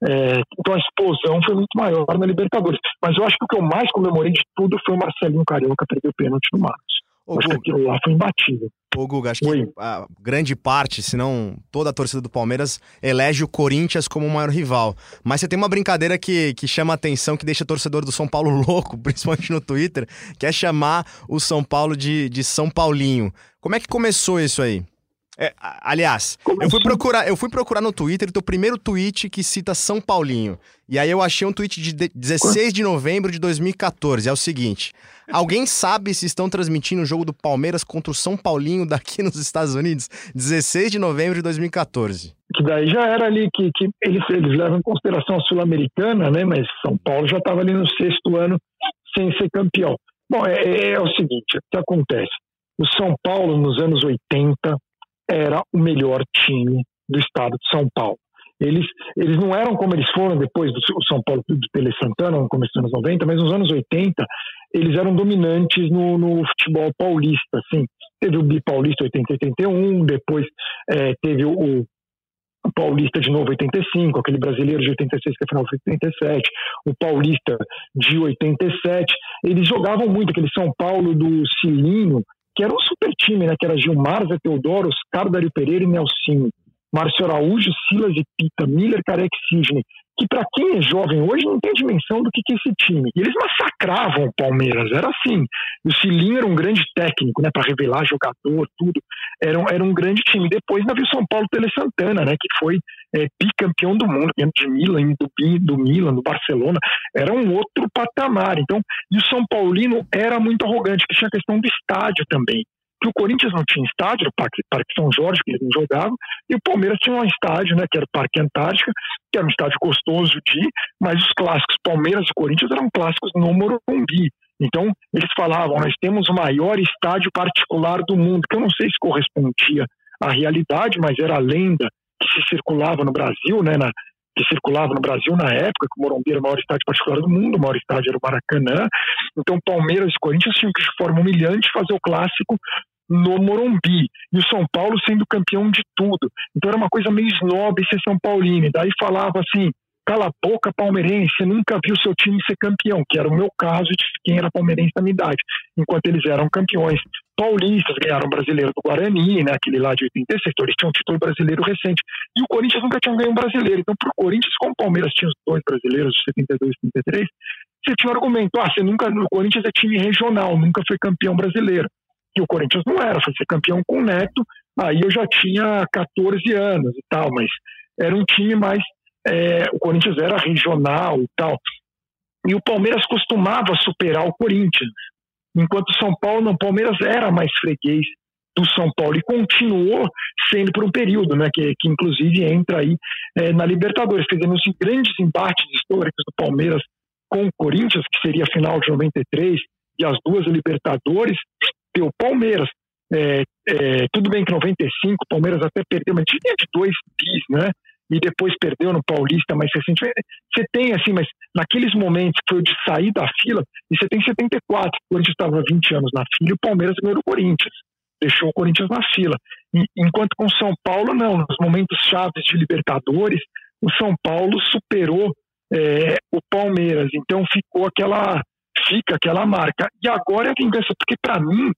D: É, então a explosão foi muito maior na Libertadores. Mas eu acho que o que eu mais comemorei de tudo foi o Marcelinho Carioca perder o pênalti no Marcos. Ô, acho Guga, que aquilo lá foi imbatível.
B: Ô, Guga, acho que a grande parte, se não toda a torcida do Palmeiras, elege o Corinthians como o maior rival. Mas você tem uma brincadeira que, que chama a atenção, que deixa o torcedor do São Paulo louco, principalmente no Twitter, que é chamar o São Paulo de, de São Paulinho. Como é que começou isso aí? É, aliás, eu fui, procurar, eu fui procurar no Twitter o teu primeiro tweet que cita São Paulinho. E aí eu achei um tweet de 16 de novembro de 2014. É o seguinte: alguém sabe se estão transmitindo o jogo do Palmeiras contra o São Paulinho daqui nos Estados Unidos? 16 de novembro de 2014.
D: Que daí já era ali que, que eles, eles levam em consideração a Sul-Americana, né? Mas São Paulo já estava ali no sexto ano sem ser campeão. Bom, é, é, é o seguinte: o que acontece? O São Paulo, nos anos 80, era o melhor time do estado de São Paulo. Eles, eles não eram como eles foram depois do São Paulo do Tele Santana, no começo dos anos 90, mas nos anos 80 eles eram dominantes no, no futebol paulista. Assim. Teve o Bipaulista 80-81, depois é, teve o, o Paulista de novo 85, aquele brasileiro de 86 que é final de 87, o Paulista de 87. Eles jogavam muito, aquele São Paulo do Cilinho, que era um super time, né? Que era Gilmar, Zé Teodoro, Oscar Dário Pereira e Nelsinho. Márcio Araújo, Silas e Pita, Miller, Careca e Sidney, que para quem é jovem hoje não tem dimensão do que, que é esse time. E eles massacravam o Palmeiras, era assim. O Cilinho era um grande técnico, né, para revelar jogador, tudo. Era era um grande time. Depois ainda viu São Paulo Tele Santana, né, que foi é, bicampeão do mundo, de Milan, do, do Milan, do Barcelona. Era um outro patamar. Então, e o São Paulino era muito arrogante, que tinha a questão do estádio também que o Corinthians não tinha estádio, o Parque, Parque São Jorge, que eles não jogavam, e o Palmeiras tinha um estádio, né, que era o Parque Antártica, que era um estádio gostoso de ir, mas os clássicos Palmeiras e Corinthians eram clássicos no Morumbi. Então, eles falavam, nós temos o maior estádio particular do mundo, que eu não sei se correspondia à realidade, mas era a lenda que se circulava no Brasil, né, na, que circulava no Brasil na época, que o Morumbi era o maior estádio particular do mundo, o maior estádio era o Maracanã. Então, Palmeiras e Corinthians tinham que, de forma humilhante, fazer o clássico no Morumbi. E o São Paulo sendo campeão de tudo. Então, era uma coisa meio snob ser São Paulino. E daí falava assim: cala a boca palmeirense, nunca viu seu time ser campeão, que era o meu caso de quem era palmeirense na minha idade, enquanto eles eram campeões. Paulistas, ganharam o brasileiro do Guarani, né, aquele lá de 86, então eles tinham um título brasileiro recente, e o Corinthians nunca tinha ganho um brasileiro, então para o Corinthians, como o Palmeiras tinha os dois brasileiros, de 72 e 73, você tinha um argumento, ah, você nunca, o Corinthians é time regional, nunca foi campeão brasileiro, e o Corinthians não era, foi ser campeão com o Neto, aí eu já tinha 14 anos e tal, mas era um time mais é, o Corinthians era regional e tal. E o Palmeiras costumava superar o Corinthians, enquanto o São Paulo, não, o Palmeiras era mais freguês do São Paulo e continuou sendo por um período, né, que, que inclusive entra aí é, na Libertadores, nos grandes embates históricos do Palmeiras com o Corinthians, que seria a final de 93 e as duas Libertadores, deu Palmeiras. É, é, tudo bem que 95 o Palmeiras até perdeu, mas tinha de dois bis, né? E depois perdeu no Paulista mais recentemente. Você tem assim, mas naqueles momentos que foi de sair da fila, e você tem 74, o Corinthians estava 20 anos na fila e o Palmeiras ganhou o Corinthians. Deixou o Corinthians na fila. E, enquanto com o São Paulo, não. Nos momentos chaves de Libertadores, o São Paulo superou é, o Palmeiras. Então ficou aquela. Fica aquela marca. E agora é a vingança, porque para mim,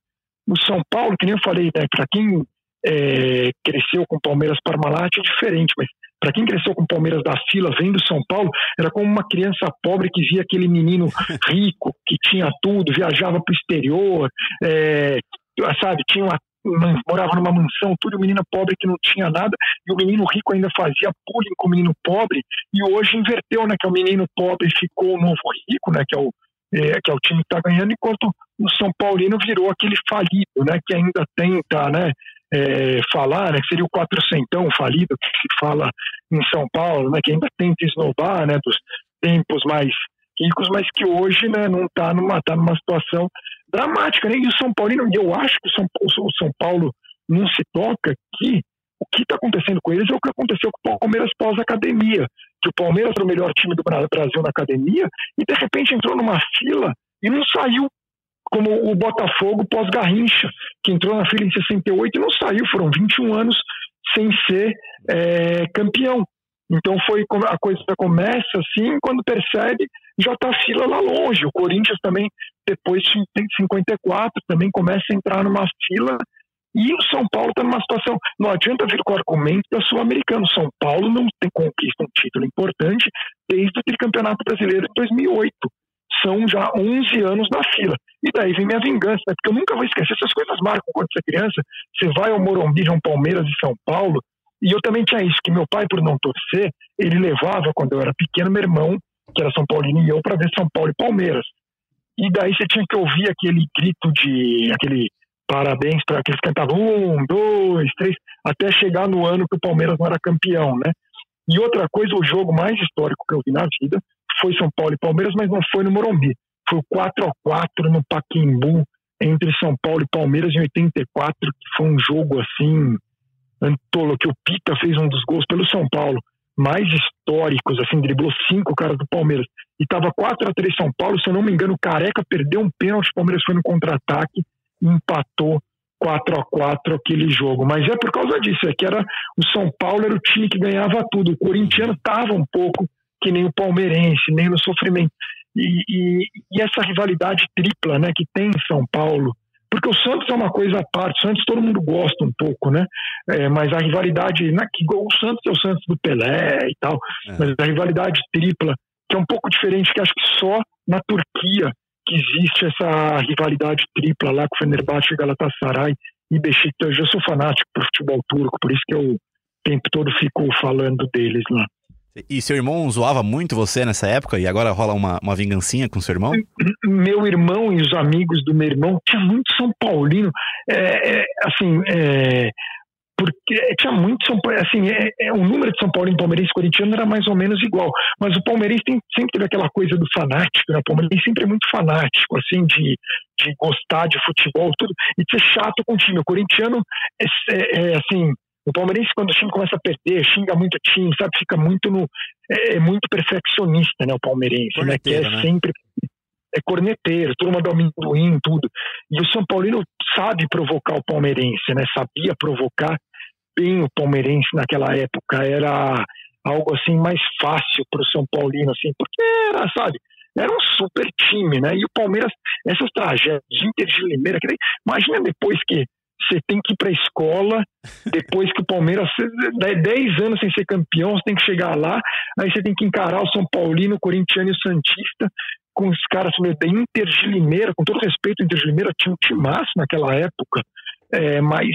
D: o São Paulo, que nem eu falei, né, para quem é, cresceu com Palmeiras Parmalat é diferente, mas para quem cresceu com Palmeiras da fila, vendo São Paulo, era como uma criança pobre que via aquele menino rico, que tinha tudo, viajava para o exterior, é, sabe, tinha uma, morava numa mansão, tudo, o menino pobre que não tinha nada, e o menino rico ainda fazia bullying com o menino pobre, e hoje inverteu, né, que é o menino pobre ficou o novo rico, né, que é o, é, que é o time que está ganhando, enquanto o São Paulino virou aquele falido, né, que ainda tenta, né, é, falar, né, que seria o quatrocentão falido que se fala em São Paulo, né, que ainda tenta esnobar né, dos tempos mais ricos, mas que hoje né, não está numa, tá numa situação dramática. Né? E o São Paulino, eu acho que o São, o São Paulo não se toca que o que está acontecendo com eles é o que aconteceu com o Palmeiras pós-academia, que o Palmeiras era o melhor time do Brasil na academia e de repente entrou numa fila e não saiu como o Botafogo pós-Garrincha, que entrou na fila em 68 e não saiu, foram 21 anos sem ser é, campeão. Então foi a coisa começa assim, quando percebe, já está a fila lá longe. O Corinthians também, depois de 54, também começa a entrar numa fila. E o São Paulo está numa situação. Não adianta vir com o argumento da Sul-Americano. São Paulo não tem conquista um título importante desde o Tricampeonato Brasileiro de 2008. São já 11 anos na fila. E daí vem minha vingança, né? porque eu nunca vou esquecer. Essas coisas marcam quando você é criança. Você vai ao Morumbi, um Palmeiras e São Paulo, e eu também tinha isso, que meu pai, por não torcer, ele levava, quando eu era pequeno, meu irmão, que era São Paulino, e eu para ver São Paulo e Palmeiras. E daí você tinha que ouvir aquele grito de. aquele parabéns para aqueles que cantavam um, dois, três, até chegar no ano que o Palmeiras não era campeão, né? E outra coisa, o jogo mais histórico que eu vi na vida foi São Paulo e Palmeiras, mas não foi no Morumbi. Foi o 4 a 4 no Paquimbu entre São Paulo e Palmeiras em 84, que foi um jogo assim Antolo, que o Pita fez um dos gols pelo São Paulo, mais históricos, assim, driblou cinco caras do Palmeiras. E tava 4 a 3 São Paulo, se eu não me engano, o Careca perdeu um pênalti, o Palmeiras foi no contra-ataque empatou 4 a 4 aquele jogo. Mas é por causa disso, é que era o São Paulo era o time que ganhava tudo. O corintiano tava um pouco que nem o palmeirense, nem no sofrimento. E, e, e essa rivalidade tripla, né, que tem em São Paulo, porque o Santos é uma coisa à parte, o Santos todo mundo gosta um pouco, né? É, mas a rivalidade, né, que o Santos é o Santos do Pelé e tal, é. mas a rivalidade tripla, que é um pouco diferente, que acho que só na Turquia que existe essa rivalidade tripla lá com o Fenerbahçe, Galatasaray e Beşiktaş. Eu sou fanático por futebol turco, por isso que eu o tempo todo fico falando deles lá.
A: E seu irmão zoava muito você nessa época e agora rola uma, uma vingancinha com seu irmão?
D: Meu irmão e os amigos do meu irmão tinha muito São Paulino. É, é, assim, é, porque tinha muito São Paulo, assim, é, é, o número de São Paulo em palmeirense e corintiano era mais ou menos igual, mas o palmeirense tem, sempre teve aquela coisa do fanático, né? O palmeirense sempre é muito fanático, assim, de, de gostar de futebol, tudo, e de ser chato com o time. O corintiano é, é, é assim, o palmeirense, quando o time começa a perder, xinga muito o time, sabe? Fica muito no. É, é muito perfeccionista, né? O palmeirense, né? Que é né? sempre. É corneteiro, turma do amendoim, tudo. E o São Paulino sabe provocar o palmeirense, né? Sabia provocar bem o palmeirense naquela época. Era algo assim mais fácil para o São Paulino, assim, porque era, sabe? Era um super time, né? E o Palmeiras, essas tragédias, Inter de Limeira, que imagina depois que você tem que ir para a escola, depois que o Palmeiras, 10 anos sem ser campeão, você tem que chegar lá, aí você tem que encarar o São Paulino, o Corintiano e o Santista, com os caras da Inter de Limeira, com todo respeito, Inter de Limeira tinha um timaço naquela época, é, mas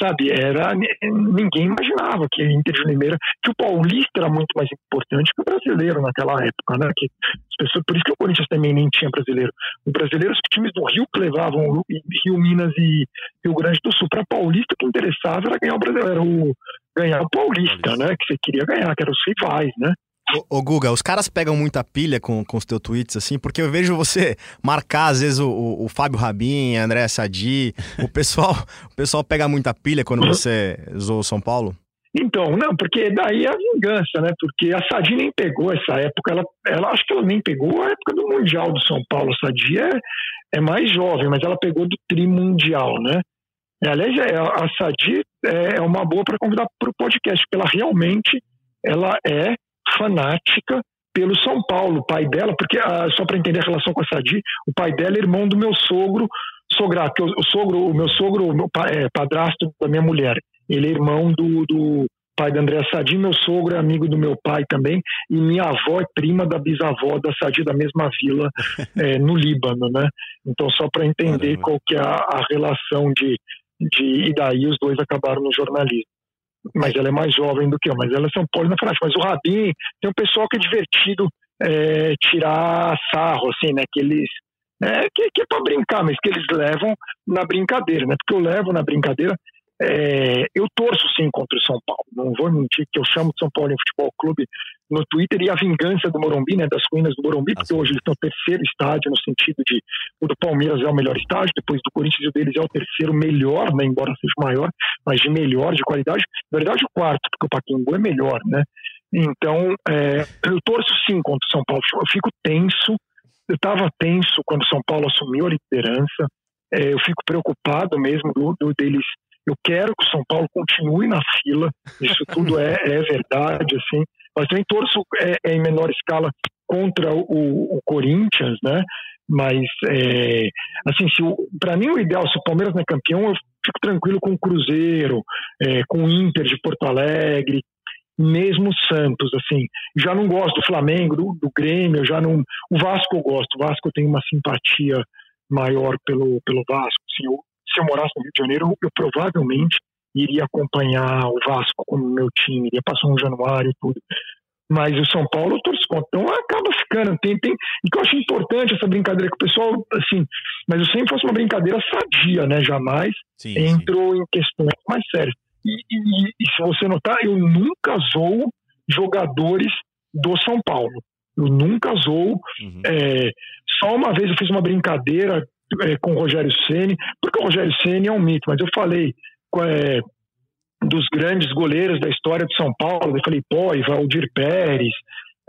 D: sabe, era ninguém imaginava que Inter de Limeira, que o paulista era muito mais importante que o brasileiro naquela época, né? Que as pessoas, por isso que o Corinthians também nem tinha brasileiro. O brasileiro, os times do Rio que levavam Rio, Minas e Rio Grande do Sul para paulista, o que interessava era ganhar o brasileiro, era o ganhar o paulista, né? Que você queria ganhar, que eram os rivais, né?
B: Ô, ô, Guga, os caras pegam muita pilha com, com os teus tweets, assim, porque eu vejo você marcar, às vezes, o, o, o Fábio Rabin, André Sadi. O pessoal, o pessoal pega muita pilha quando você zoou São Paulo?
D: Então, não, porque daí é a vingança, né? Porque a Sadi nem pegou essa época, ela, ela acho que ela nem pegou a época do Mundial do São Paulo. A Sadi é, é mais jovem, mas ela pegou do tri mundial, né? Aliás, é, a Sadi é, é uma boa para convidar para o podcast, porque ela realmente ela é fanática pelo São Paulo, o pai dela, porque ah, só para entender a relação com a Sadi, o pai dela é irmão do meu sogro, sograto, o, sogro, o meu sogro, o meu pai, é, padrasto da minha mulher. Ele é irmão do, do pai da Andréa Sadi, meu sogro é amigo do meu pai também, e minha avó é prima da bisavó da Sadi, da mesma vila, é, no Líbano, né? Então, só para entender Caramba. qual que é a, a relação de, de. E daí os dois acabaram no jornalismo mas ela é mais jovem do que eu, mas ela é São frente. Mas o Rabin tem um pessoal que é divertido é, tirar sarro, assim, né? Que eles. É, que, que é para brincar, mas que eles levam na brincadeira, né? Porque eu levo na brincadeira. É, eu torço sim contra o São Paulo, não vou mentir que eu chamo de São Paulo em Futebol Clube no Twitter e a vingança do Morumbi, né, das ruínas do Morumbi, porque hoje eles estão no terceiro estádio, no sentido de o do Palmeiras é o melhor estádio, depois do Corinthians o deles é o terceiro melhor, né, embora seja maior, mas de melhor, de qualidade. Na verdade, o quarto, porque o Paquimbu é melhor, né? Então, é, eu torço sim contra o São Paulo. Eu fico tenso, eu estava tenso quando o São Paulo assumiu a liderança, é, eu fico preocupado mesmo do, do deles Eu quero que o São Paulo continue na fila. Isso tudo é, é verdade, assim. Mas também torço é, é em menor escala contra o, o Corinthians, né? Mas, é, assim, para mim o ideal, se o Palmeiras não é campeão, eu fico tranquilo com o Cruzeiro, é, com o Inter de Porto Alegre, mesmo o Santos, assim. Já não gosto do Flamengo, do, do Grêmio, já não. O Vasco eu gosto. O Vasco eu tenho uma simpatia maior pelo, pelo Vasco. Assim, eu, se eu morasse no Rio de Janeiro, eu, provavelmente iria acompanhar o Vasco como meu time, iria passar um Januário e tudo. Mas o São Paulo eu torço contra. Então acaba ficando. Tem, tem, e que eu acho importante essa brincadeira, que o pessoal, assim, mas eu sempre fosse uma brincadeira sadia, né? Jamais sim, entrou sim. em questões mais sérias. E, e, e, se você notar, eu nunca zoo jogadores do São Paulo. Eu nunca zoo. Uhum. É, só uma vez eu fiz uma brincadeira é, com o Rogério Ceni, porque o Rogério Ceni é um mito, mas eu falei é, dos grandes goleiros da história de São Paulo, eu falei, pô, Valdir Pérez,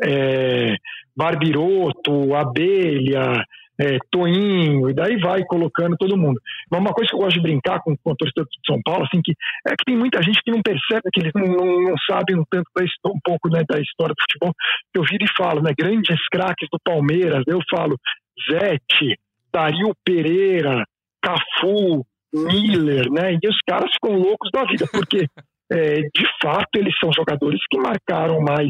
D: é, Barbiroto, Abelha, é, Toinho, e daí vai colocando todo mundo. Mas uma coisa que eu gosto de brincar com, com a torcida de São Paulo, assim, que é que tem muita gente que não percebe, que eles não, não, não sabem um tanto da, um pouco né, da história do futebol. Eu viro e falo, né, grandes craques do Palmeiras, eu falo Zete, Dario Pereira, Cafu, Miller, né? E os caras ficam loucos da vida, porque é, de fato eles são jogadores que marcaram mais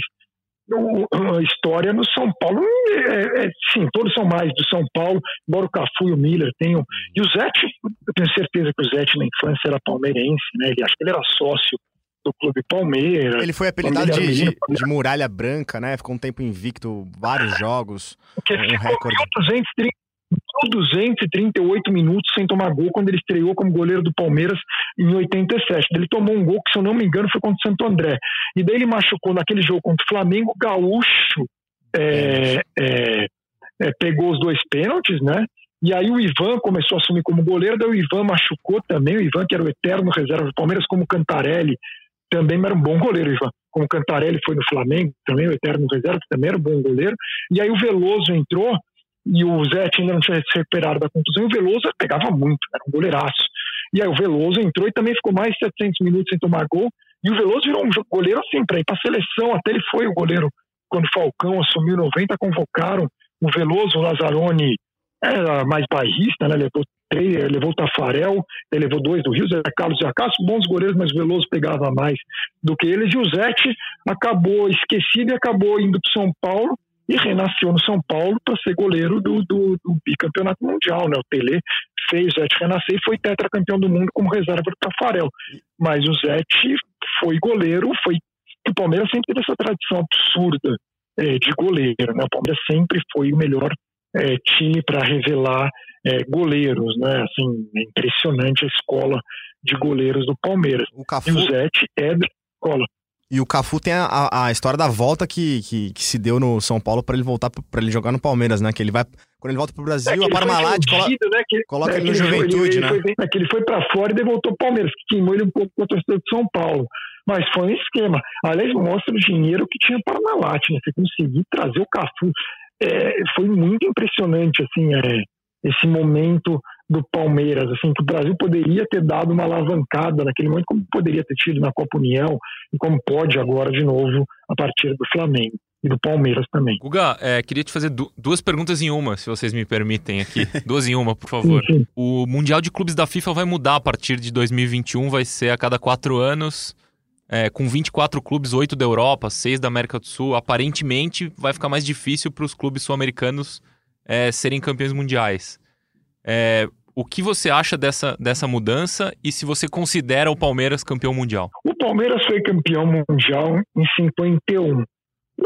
D: a história no São Paulo. É, é, sim, todos são mais do São Paulo, embora o Cafu e o Miller tenham. E o Zete, eu tenho certeza que o Zete na infância era palmeirense, né? Ele acho que ele era sócio do Clube Palmeiras.
B: Ele foi apelidado de, de, de, Muralha Branca, né? Ficou um tempo invicto, vários jogos.
D: Porque um recorde. 230 238 minutos sem tomar gol quando ele estreou como goleiro do Palmeiras em 87. Ele tomou um gol que, se eu não me engano, foi contra o Santo André. E daí ele machucou naquele jogo contra o Flamengo, Gaúcho é, é, é, pegou os dois pênaltis, né? E aí o Ivan começou a assumir como goleiro, daí o Ivan machucou também, o Ivan que era o eterno reserva do Palmeiras, como Cantarelli, também era um bom goleiro, Ivan. Como Cantarelli foi no Flamengo, também o eterno reserva, também era um bom goleiro. E aí o Veloso entrou, e o Zete ainda não tinha se recuperado da contusão, e o Veloso pegava muito, era um goleiraço. E aí o Veloso entrou e também ficou mais de 700 minutos sem tomar gol, e o Veloso virou um goleiro assim, para ir para a seleção, até ele foi o goleiro, quando o Falcão assumiu 90, convocaram o Veloso, o Lazzaroni era mais bairrista, né? levou três, levou o Tafarel, levou dois do Rio, Zé Carlos e Acácio, bons goleiros, mas o Veloso pegava mais do que eles, e o Zete acabou esquecido e acabou indo para São Paulo, e renasceu no São Paulo para ser goleiro do, do, do, bicampeonato mundial. Né? O Tele fez o Zete renascer e foi tetracampeão do mundo como reserva do Tafarel. Mas o Zete foi goleiro, foi. O Palmeiras sempre teve essa tradição absurda é, de goleiro. Né? O Palmeiras sempre foi o melhor é, time para revelar é, goleiros. Né? Assim, é impressionante a escola de goleiros do Palmeiras. O Cafu... E o Zete é da escola.
B: E o Cafu tem a, a história da volta que, que, que, se deu no São Paulo para ele voltar para ele jogar no Palmeiras, né? Que ele vai quando ele volta pro Brasil, é a Parmalat colo... né? que, coloca é, ele no Juventude,
D: ele,
B: né?
D: Ele foi, é que ele foi para fora e devoltou voltou pro Palmeiras, que queimou ele um pouco com a torcida de São Paulo. Mas foi um esquema. Aliás, mostra o dinheiro que tinha Parmalat, né? Você conseguir trazer o Cafu. É, foi muito impressionante, assim, é, esse momento do Palmeiras, assim, que o Brasil poderia ter dado uma alavancada naquele momento, como poderia ter tido na Copa União e como pode agora de novo a partir do Flamengo e do Palmeiras também.
C: Guga, é, queria te fazer du duas perguntas em uma, se vocês me permitem aqui. duas em uma, por favor. Sim, sim. O Mundial de Clubes da FIFA vai mudar a partir de 2021, vai ser a cada quatro anos, é, com 24 clubes, oito da Europa, seis da América do Sul. Aparentemente vai ficar mais difícil para os clubes sul-americanos é, serem campeões mundiais. É, o que você acha dessa, dessa mudança e se você considera o Palmeiras campeão mundial?
D: O Palmeiras foi campeão mundial em 51.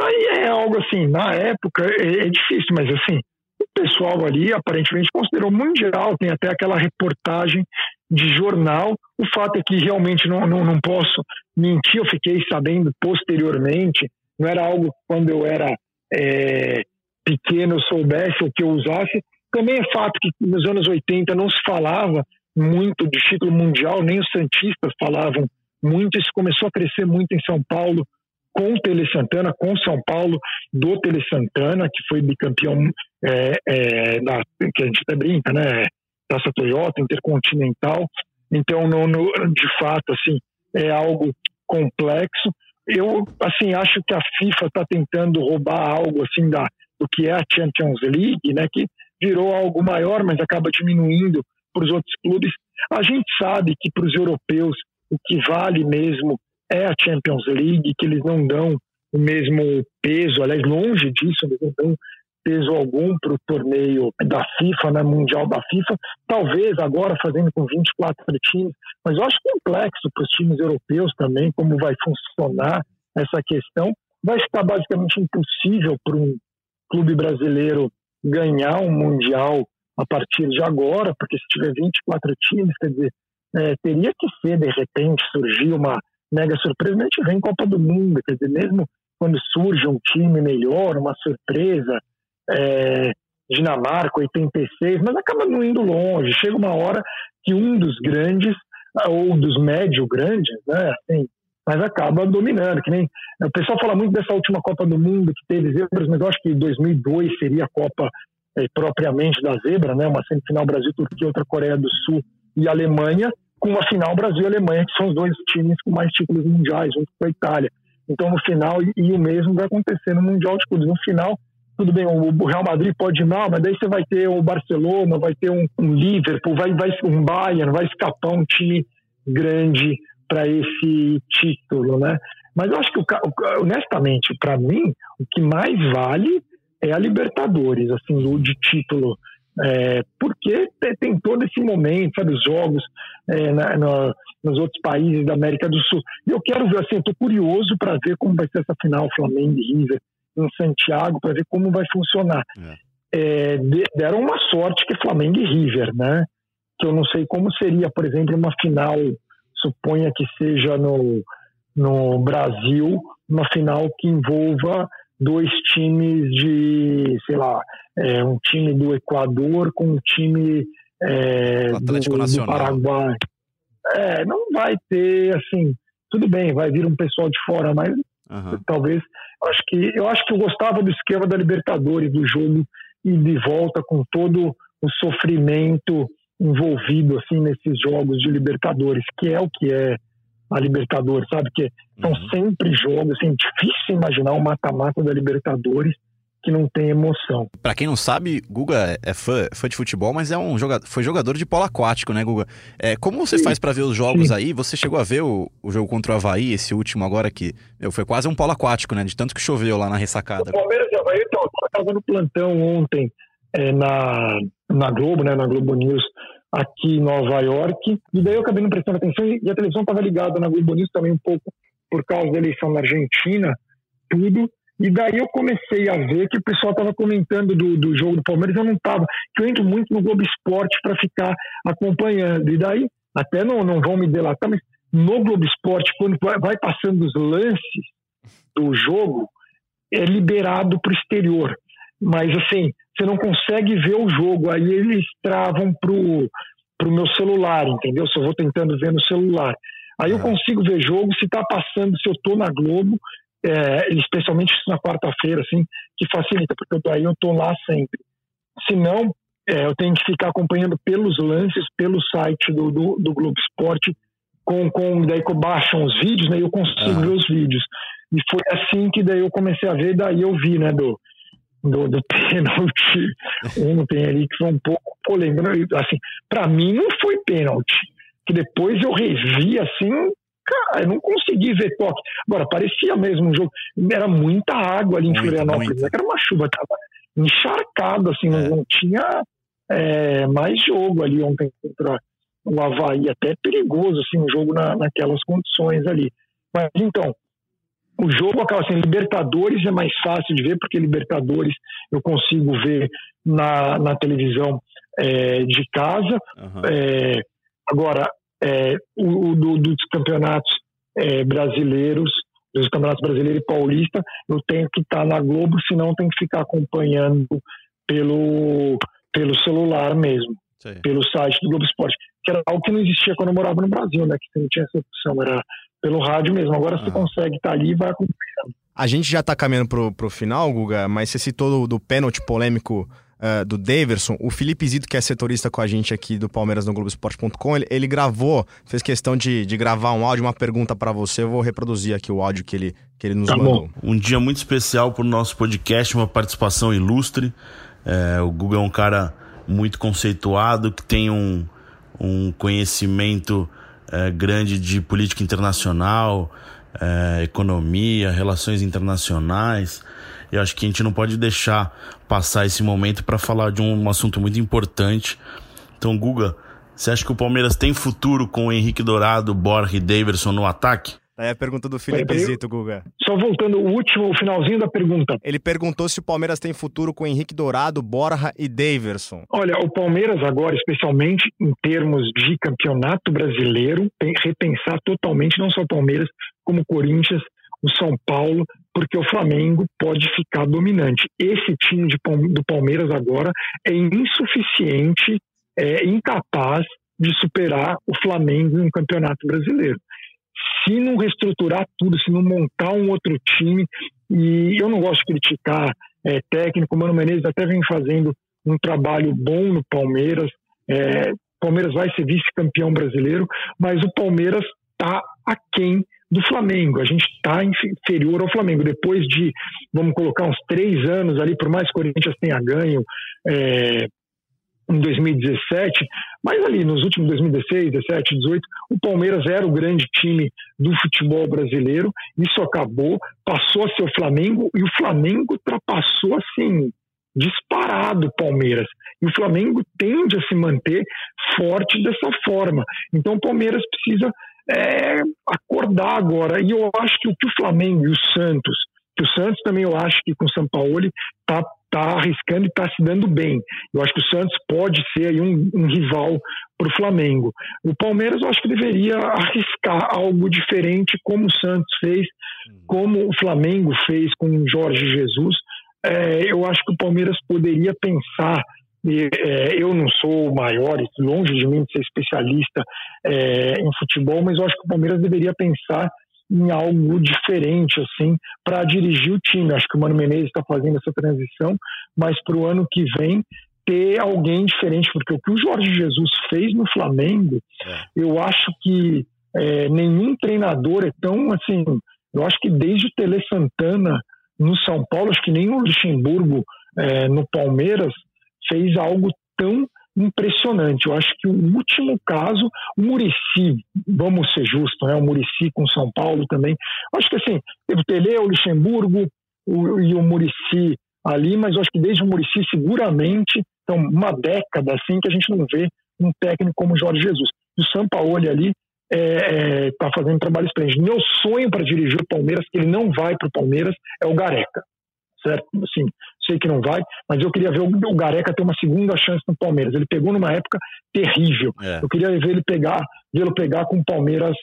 D: Aí é algo assim, na época é, é difícil, mas assim, o pessoal ali aparentemente considerou mundial, tem até aquela reportagem de jornal. O fato é que realmente não, não, não posso mentir, eu fiquei sabendo posteriormente, não era algo quando eu era é, pequeno soubesse o que eu usasse, também é fato que nos anos 80 não se falava muito de título mundial, nem os Santistas falavam muito. Isso começou a crescer muito em São Paulo com o Tele Santana, com São Paulo do Tele Santana, que foi bicampeão é, é, da, que a gente até brinca, né? Taça Toyota, Intercontinental. Então, no, no, de fato, assim, é algo complexo. Eu, assim, acho que a FIFA está tentando roubar algo, assim, da, do que é a Champions League, né? Que virou algo maior, mas acaba diminuindo para os outros clubes. A gente sabe que para os europeus o que vale mesmo é a Champions League, que eles não dão o mesmo peso, aliás, longe disso, eles não dão peso algum para o torneio da FIFA, né, mundial da FIFA. Talvez agora fazendo com 24 times, mas eu acho complexo para os times europeus também como vai funcionar essa questão. Vai ficar basicamente impossível para um clube brasileiro ganhar um mundial a partir de agora, porque se tiver 24 times, quer dizer, é, teria que ser de repente surgir uma mega surpresa. A gente vem Copa do Mundo, quer dizer, mesmo quando surge um time melhor, uma surpresa, é, Dinamarca 86, mas acaba não indo longe. Chega uma hora que um dos grandes ou dos médio grandes, né, assim, mas acaba dominando. Que nem o pessoal fala muito dessa última Copa do Mundo que teve zebras, mas eu acho que 2002 seria a Copa é, propriamente da zebra, né, uma semifinal Brasil, Turquia, outra Coreia do Sul e Alemanha, com uma final Brasil Alemanha, que são os dois times com mais títulos mundiais, junto com a Itália. Então, no final, e, e o mesmo vai acontecer no Mundial de Clubes. No final, tudo bem, o Real Madrid pode ir mal, mas daí você vai ter o Barcelona, vai ter um, um Liverpool, vai, vai um Bayern, vai escapar um time grande para esse título, né? Mas eu acho que, honestamente, para mim, o que mais vale é a Libertadores, assim, de título. É, porque tem todo esse momento, sabe, os jogos é, na, na, nos outros países da América do Sul. E eu quero ver, assim, eu estou curioso para ver como vai ser essa final Flamengo e River em Santiago para ver como vai funcionar. É. É, deram uma sorte que Flamengo e River, né? Que eu não sei como seria, por exemplo, uma final, suponha que seja no, no Brasil, uma final que envolva dois times de, sei lá, é, um time do Equador com um time é, do, do, Paraguai. É, não vai ter, assim, tudo bem, vai vir um pessoal de fora, mas uhum. talvez acho que eu acho que eu gostava do esquema da Libertadores, do jogo e de volta com todo o sofrimento envolvido assim nesses jogos de Libertadores, que é o que é a Libertadores, sabe? Que são uhum. sempre jogos, assim, difícil imaginar um mata-mata da Libertadores que não tem emoção.
A: Para quem não sabe, Guga é fã, fã de futebol, mas é um jogador, foi jogador de polo aquático, né, Guga? É, como você sim, faz para ver os jogos sim. aí? Você chegou a ver o, o, jogo contra o Havaí, esse último agora que meu, foi quase um polo aquático, né? De tanto que choveu lá na ressacada.
D: O Palmeiras e Havaí, então, eu estava no plantão ontem é, na, na Globo, né, na Globo News, aqui em Nova York, e daí eu acabei não prestando atenção e a televisão estava ligada na Globo News também um pouco por causa da eleição na Argentina, tudo. E daí eu comecei a ver que o pessoal estava comentando do, do jogo do Palmeiras, eu não estava. Eu entro muito no Globo Esporte para ficar acompanhando. E daí, até não, não vão me delatar, mas no Globo Esporte, quando vai passando os lances do jogo, é liberado para o exterior. Mas assim, você não consegue ver o jogo. Aí eles travam para o meu celular, entendeu? Se eu vou tentando ver no celular. Aí eu consigo ver jogo se está passando, se eu estou na Globo, é, especialmente na quarta-feira, assim, que facilita, porque daí eu estou lá sempre. Se não, é, eu tenho que ficar acompanhando pelos lances, pelo site do, do, do Globo Esporte, com, com, daí que baixam os vídeos, né, eu consigo ver os vídeos. E foi assim que daí eu comecei a ver, daí eu vi, né, do, do, do pênalti ontem ali, que foi um pouco polêmico. Assim, para mim não foi pênalti, que depois eu revi, assim, Cara, eu não consegui ver toque. Agora, parecia mesmo um jogo. Era muita água ali em muito, Florianópolis. Muito. Era uma chuva, tava encharcado, assim, é. não tinha é, mais jogo ali ontem contra o Havaí. Até perigoso, assim, um jogo na, naquelas condições ali. Mas então, o jogo acaba assim, Libertadores é mais fácil de ver, porque Libertadores eu consigo ver na, na televisão é, de casa. Uhum. É, agora, é, o, o do, dos campeonatos é, brasileiros, dos campeonatos brasileiro e paulista, eu tenho que estar na Globo, senão tenho que ficar acompanhando pelo, pelo celular mesmo, Sim. pelo site do Globo Esporte, que era algo que não existia quando eu morava no Brasil, né? Que você não tinha essa opção, era pelo rádio mesmo. Agora você consegue estar ali e vai acompanhando.
B: A gente já está caminhando pro, pro final, Guga, mas você citou do, do pênalti polêmico uh, do Daverson, o Felipe Zito, que é setorista com a gente aqui do Palmeiras no Globoesporte.com, ele, ele, gravou, fez questão de, de gravar um áudio, uma pergunta para você. Eu vou reproduzir aqui o áudio que ele, que ele nos tá mandou. Bom.
E: Um dia muito especial para o nosso podcast, uma participação ilustre. É, o Google é um cara muito conceituado, que tem um, um conhecimento é, grande de política internacional, é, economia, relações internacionais. Eu acho que a gente não pode deixar passar esse momento para falar de um, um, assunto muito importante. Então, Guga, você acha que o Palmeiras tem futuro com o Henrique Dourado, Borja e Daverson no ataque?
B: Aí a pergunta do Felipe Zito, Guga.
D: Só voltando o último, o finalzinho da pergunta.
B: Ele perguntou se o Palmeiras tem futuro com Henrique Dourado, Borja e Daverson.
D: Olha, o Palmeiras agora, especialmente em termos de campeonato brasileiro, tem que repensar totalmente, não só o Palmeiras, como o Corinthians, o São Paulo, porque o Flamengo pode ficar dominante. Esse time de, do Palmeiras agora é insuficiente, é incapaz de superar o Flamengo em um campeonato brasileiro se não reestruturar tudo, se não montar um outro time, e eu não gosto de criticar é, técnico, o Mano Menezes até vem fazendo um trabalho bom no Palmeiras, é, Palmeiras vai ser vice-campeão brasileiro, mas o Palmeiras está aquém do Flamengo. A gente está inferior ao Flamengo. Depois de, vamos colocar, uns três anos ali, por mais que o Corinthians tenha ganho é, em 2017, mas ali nos últimos 2016, 17, 18, o Palmeiras era o grande time do futebol brasileiro. Isso acabou, passou a ser o Flamengo e o Flamengo ultrapassou assim disparado o Palmeiras. E o Flamengo tende a se manter forte dessa forma. Então o Palmeiras precisa é, acordar agora. E eu acho que o que o Flamengo e o Santos, que o Santos também eu acho que com o São Paulo está está arriscando e está se dando bem. Eu acho que o Santos pode ser aí um, um rival para o Flamengo. O Palmeiras eu acho que deveria arriscar algo diferente, como o Santos fez, como o Flamengo fez com o Jorge Jesus. É, eu acho que o Palmeiras poderia pensar é, eu não sou o maior, longe de mim de ser especialista é, em futebol, mas eu acho que o Palmeiras deveria pensar em algo diferente assim para dirigir o time. Acho que o Mano Menezes está fazendo essa transição, mas para o ano que vem ter alguém diferente, porque o que o Jorge Jesus fez no Flamengo, é. eu acho que é, nenhum treinador é tão assim. Eu acho que desde o Tele Santana no São Paulo, acho que nem o Luxemburgo é, no Palmeiras fez algo tão impressionante. Eu acho que o último caso, o Murici, vamos ser justos, né? o Murici com São Paulo também. Eu acho que assim, teve o Tele, o Luxemburgo o, e o Murici ali, mas eu acho que desde o Murici seguramente, então uma década assim que a gente não vê um técnico como Jorge Jesus. E o Sampaoli ali está é, é, tá fazendo trabalho excelente. Meu sonho para dirigir o Palmeiras, que ele não vai para o Palmeiras, é o Gareca certo? Assim, sei que não vai, mas eu queria ver o, Gareca ter uma segunda chance no Palmeiras. Ele pegou numa época terrível. É. Eu queria ver ele pegar, vê-lo pegar com o Palmeiras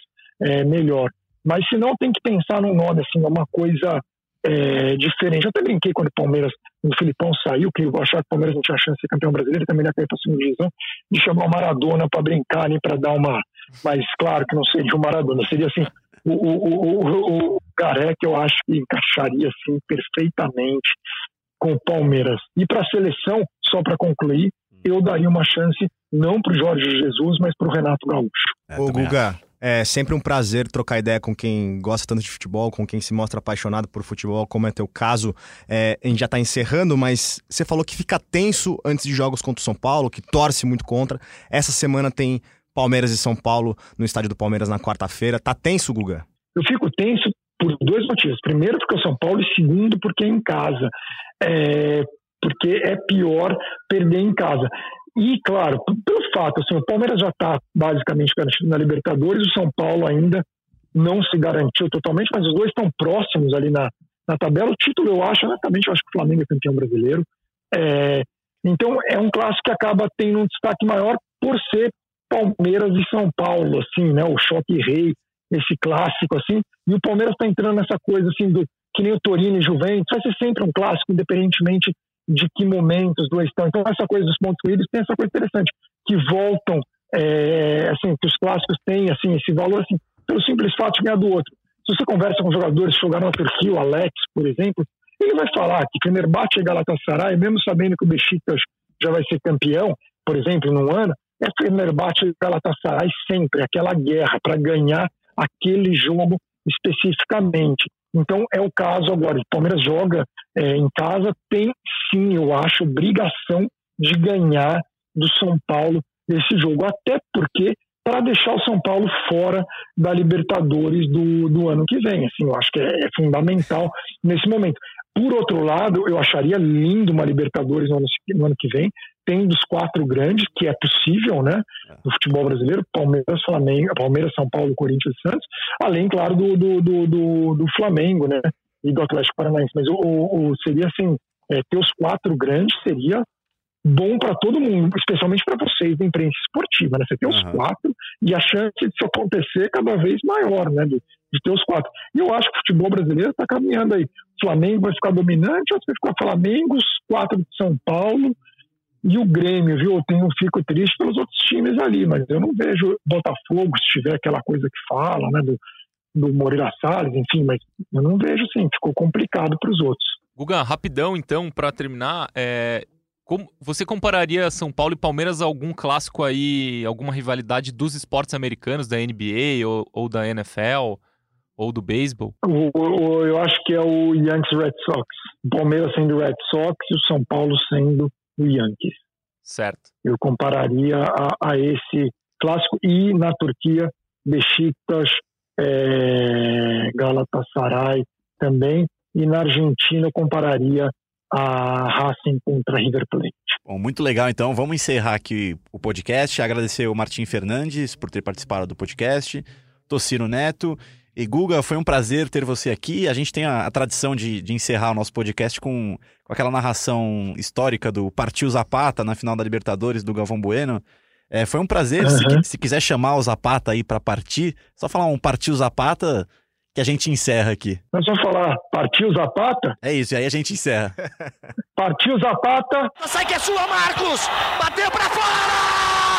D: é, melhor. Mas se não, tem que pensar num nome, assim, uma coisa é, diferente. Eu até brinquei quando o Palmeiras, o Filipão saiu, que eu achava que o Palmeiras não tinha chance de ser campeão brasileiro, também ia cair para a segunda divisão, de chamar o Maradona para brincar, nem para dar uma. Mas claro que não seria o Maradona, seria assim, o, o, o, o Gareca eu acho que encaixaria assim perfeitamente com o Palmeiras. E para a seleção, só para concluir, eu daria uma chance não para o Jorge Jesus, mas para o Renato Gaúcho.
B: É, Ô, Guga, é sempre um prazer trocar ideia com quem gosta tanto de futebol, com quem se mostra apaixonado por futebol, como é teu caso. É, a gente já está encerrando, mas você falou que fica tenso antes de jogos contra o São Paulo, que torce muito contra. Essa semana tem Palmeiras e São Paulo no estádio do Palmeiras na quarta-feira. Tá tenso, Guga?
D: Eu fico tenso por dois motivos. Primeiro, porque é o São Paulo, e segundo, porque é em casa. É, porque é pior perder em casa. E, claro, pelo fato, assim, o Palmeiras já está basicamente garantido na Libertadores, o São Paulo ainda não se garantiu totalmente, mas os dois estão próximos ali na, na tabela. O título, eu acho, honestamente, eu acho que o Flamengo é campeão brasileiro. É, então, é um clássico que acaba tendo um destaque maior por ser Palmeiras e São Paulo, assim, né? O choque rei, esse clássico, assim. E o Palmeiras está entrando nessa coisa, assim, do, que nem o Torino e Juventus, vai ser sempre um clássico, independentemente de que momentos dois estão. Então, essa coisa dos pontos corridos tem essa coisa interessante, que voltam, é, assim, que os clássicos têm, assim, esse valor, assim, pelo simples fato de ganhar do outro. Se você conversa com jogadores que jogaram na Turquia, o Alex, por exemplo, ele vai falar que Fenerbahçe e Galatasaray, mesmo sabendo que o Besiktas já vai ser campeão, por exemplo, num ano, Fenerbahçe e Galatasaray sempre, aquela guerra para ganhar aquele jogo especificamente. Então é o caso agora. O Palmeiras joga é, em casa, tem sim, eu acho, obrigação de ganhar do São Paulo nesse jogo. Até porque para deixar o São Paulo fora da Libertadores do, do ano que vem. Assim, eu acho que é, é fundamental nesse momento. Por outro lado, eu acharia lindo uma Libertadores no ano, no ano que vem, tem dos quatro grandes, que é possível, né? No futebol brasileiro, Palmeiras, Flamengo, Palmeiras, São Paulo, Corinthians e Santos, além, claro, do, do, do, do, Flamengo, né? E do Atlético Paranaense. Mas o, o seria assim, é, ter os quatro grandes seria bom para todo mundo, especialmente para vocês da imprensa esportiva, né? Você ter os quatro e a chance disso acontecer é cada vez maior, né? De, de ter os quatro. E eu acho que o futebol brasileiro está caminhando aí. O Flamengo vai ficar dominante, vai ficar Flamengo, os quatro de São Paulo e o Grêmio, viu? Eu tenho, fico triste pelos outros times ali, mas eu não vejo Botafogo, se tiver aquela coisa que fala, né? Do, do Moreira Salles, enfim, mas eu não vejo assim, ficou complicado para os outros.
C: Guga, rapidão então, para terminar, é, como, você compararia São Paulo e Palmeiras a algum clássico aí, alguma rivalidade dos esportes americanos, da NBA ou, ou da NFL ou do beisebol?
D: Eu acho que é o Yankees Red Sox. O Palmeiras sendo o Red Sox e o São Paulo sendo o Yankees.
C: Certo.
D: Eu compararia a, a esse clássico e na Turquia, Besiktas, é, Galatasaray também. E na Argentina eu compararia a Racing contra River Plate.
A: Bom, muito legal, então. Vamos encerrar aqui o podcast. Agradecer o Martim Fernandes por ter participado do podcast, Tocino Neto. E Guga, foi um prazer ter você aqui. A gente tem a, a tradição de, de, encerrar o nosso podcast com, com aquela narração histórica do Partiu Zapata na final da Libertadores do Galvão Bueno. É, foi um prazer. Uhum. Se, se, quiser chamar o Zapata aí para partir, só falar um Partiu Zapata que a gente encerra aqui.
D: Nós vamos falar partiu Zapata?
A: É isso, e aí a gente encerra.
D: partiu Zapata.
F: Sai que é sua, Marcos! Bateu para fora!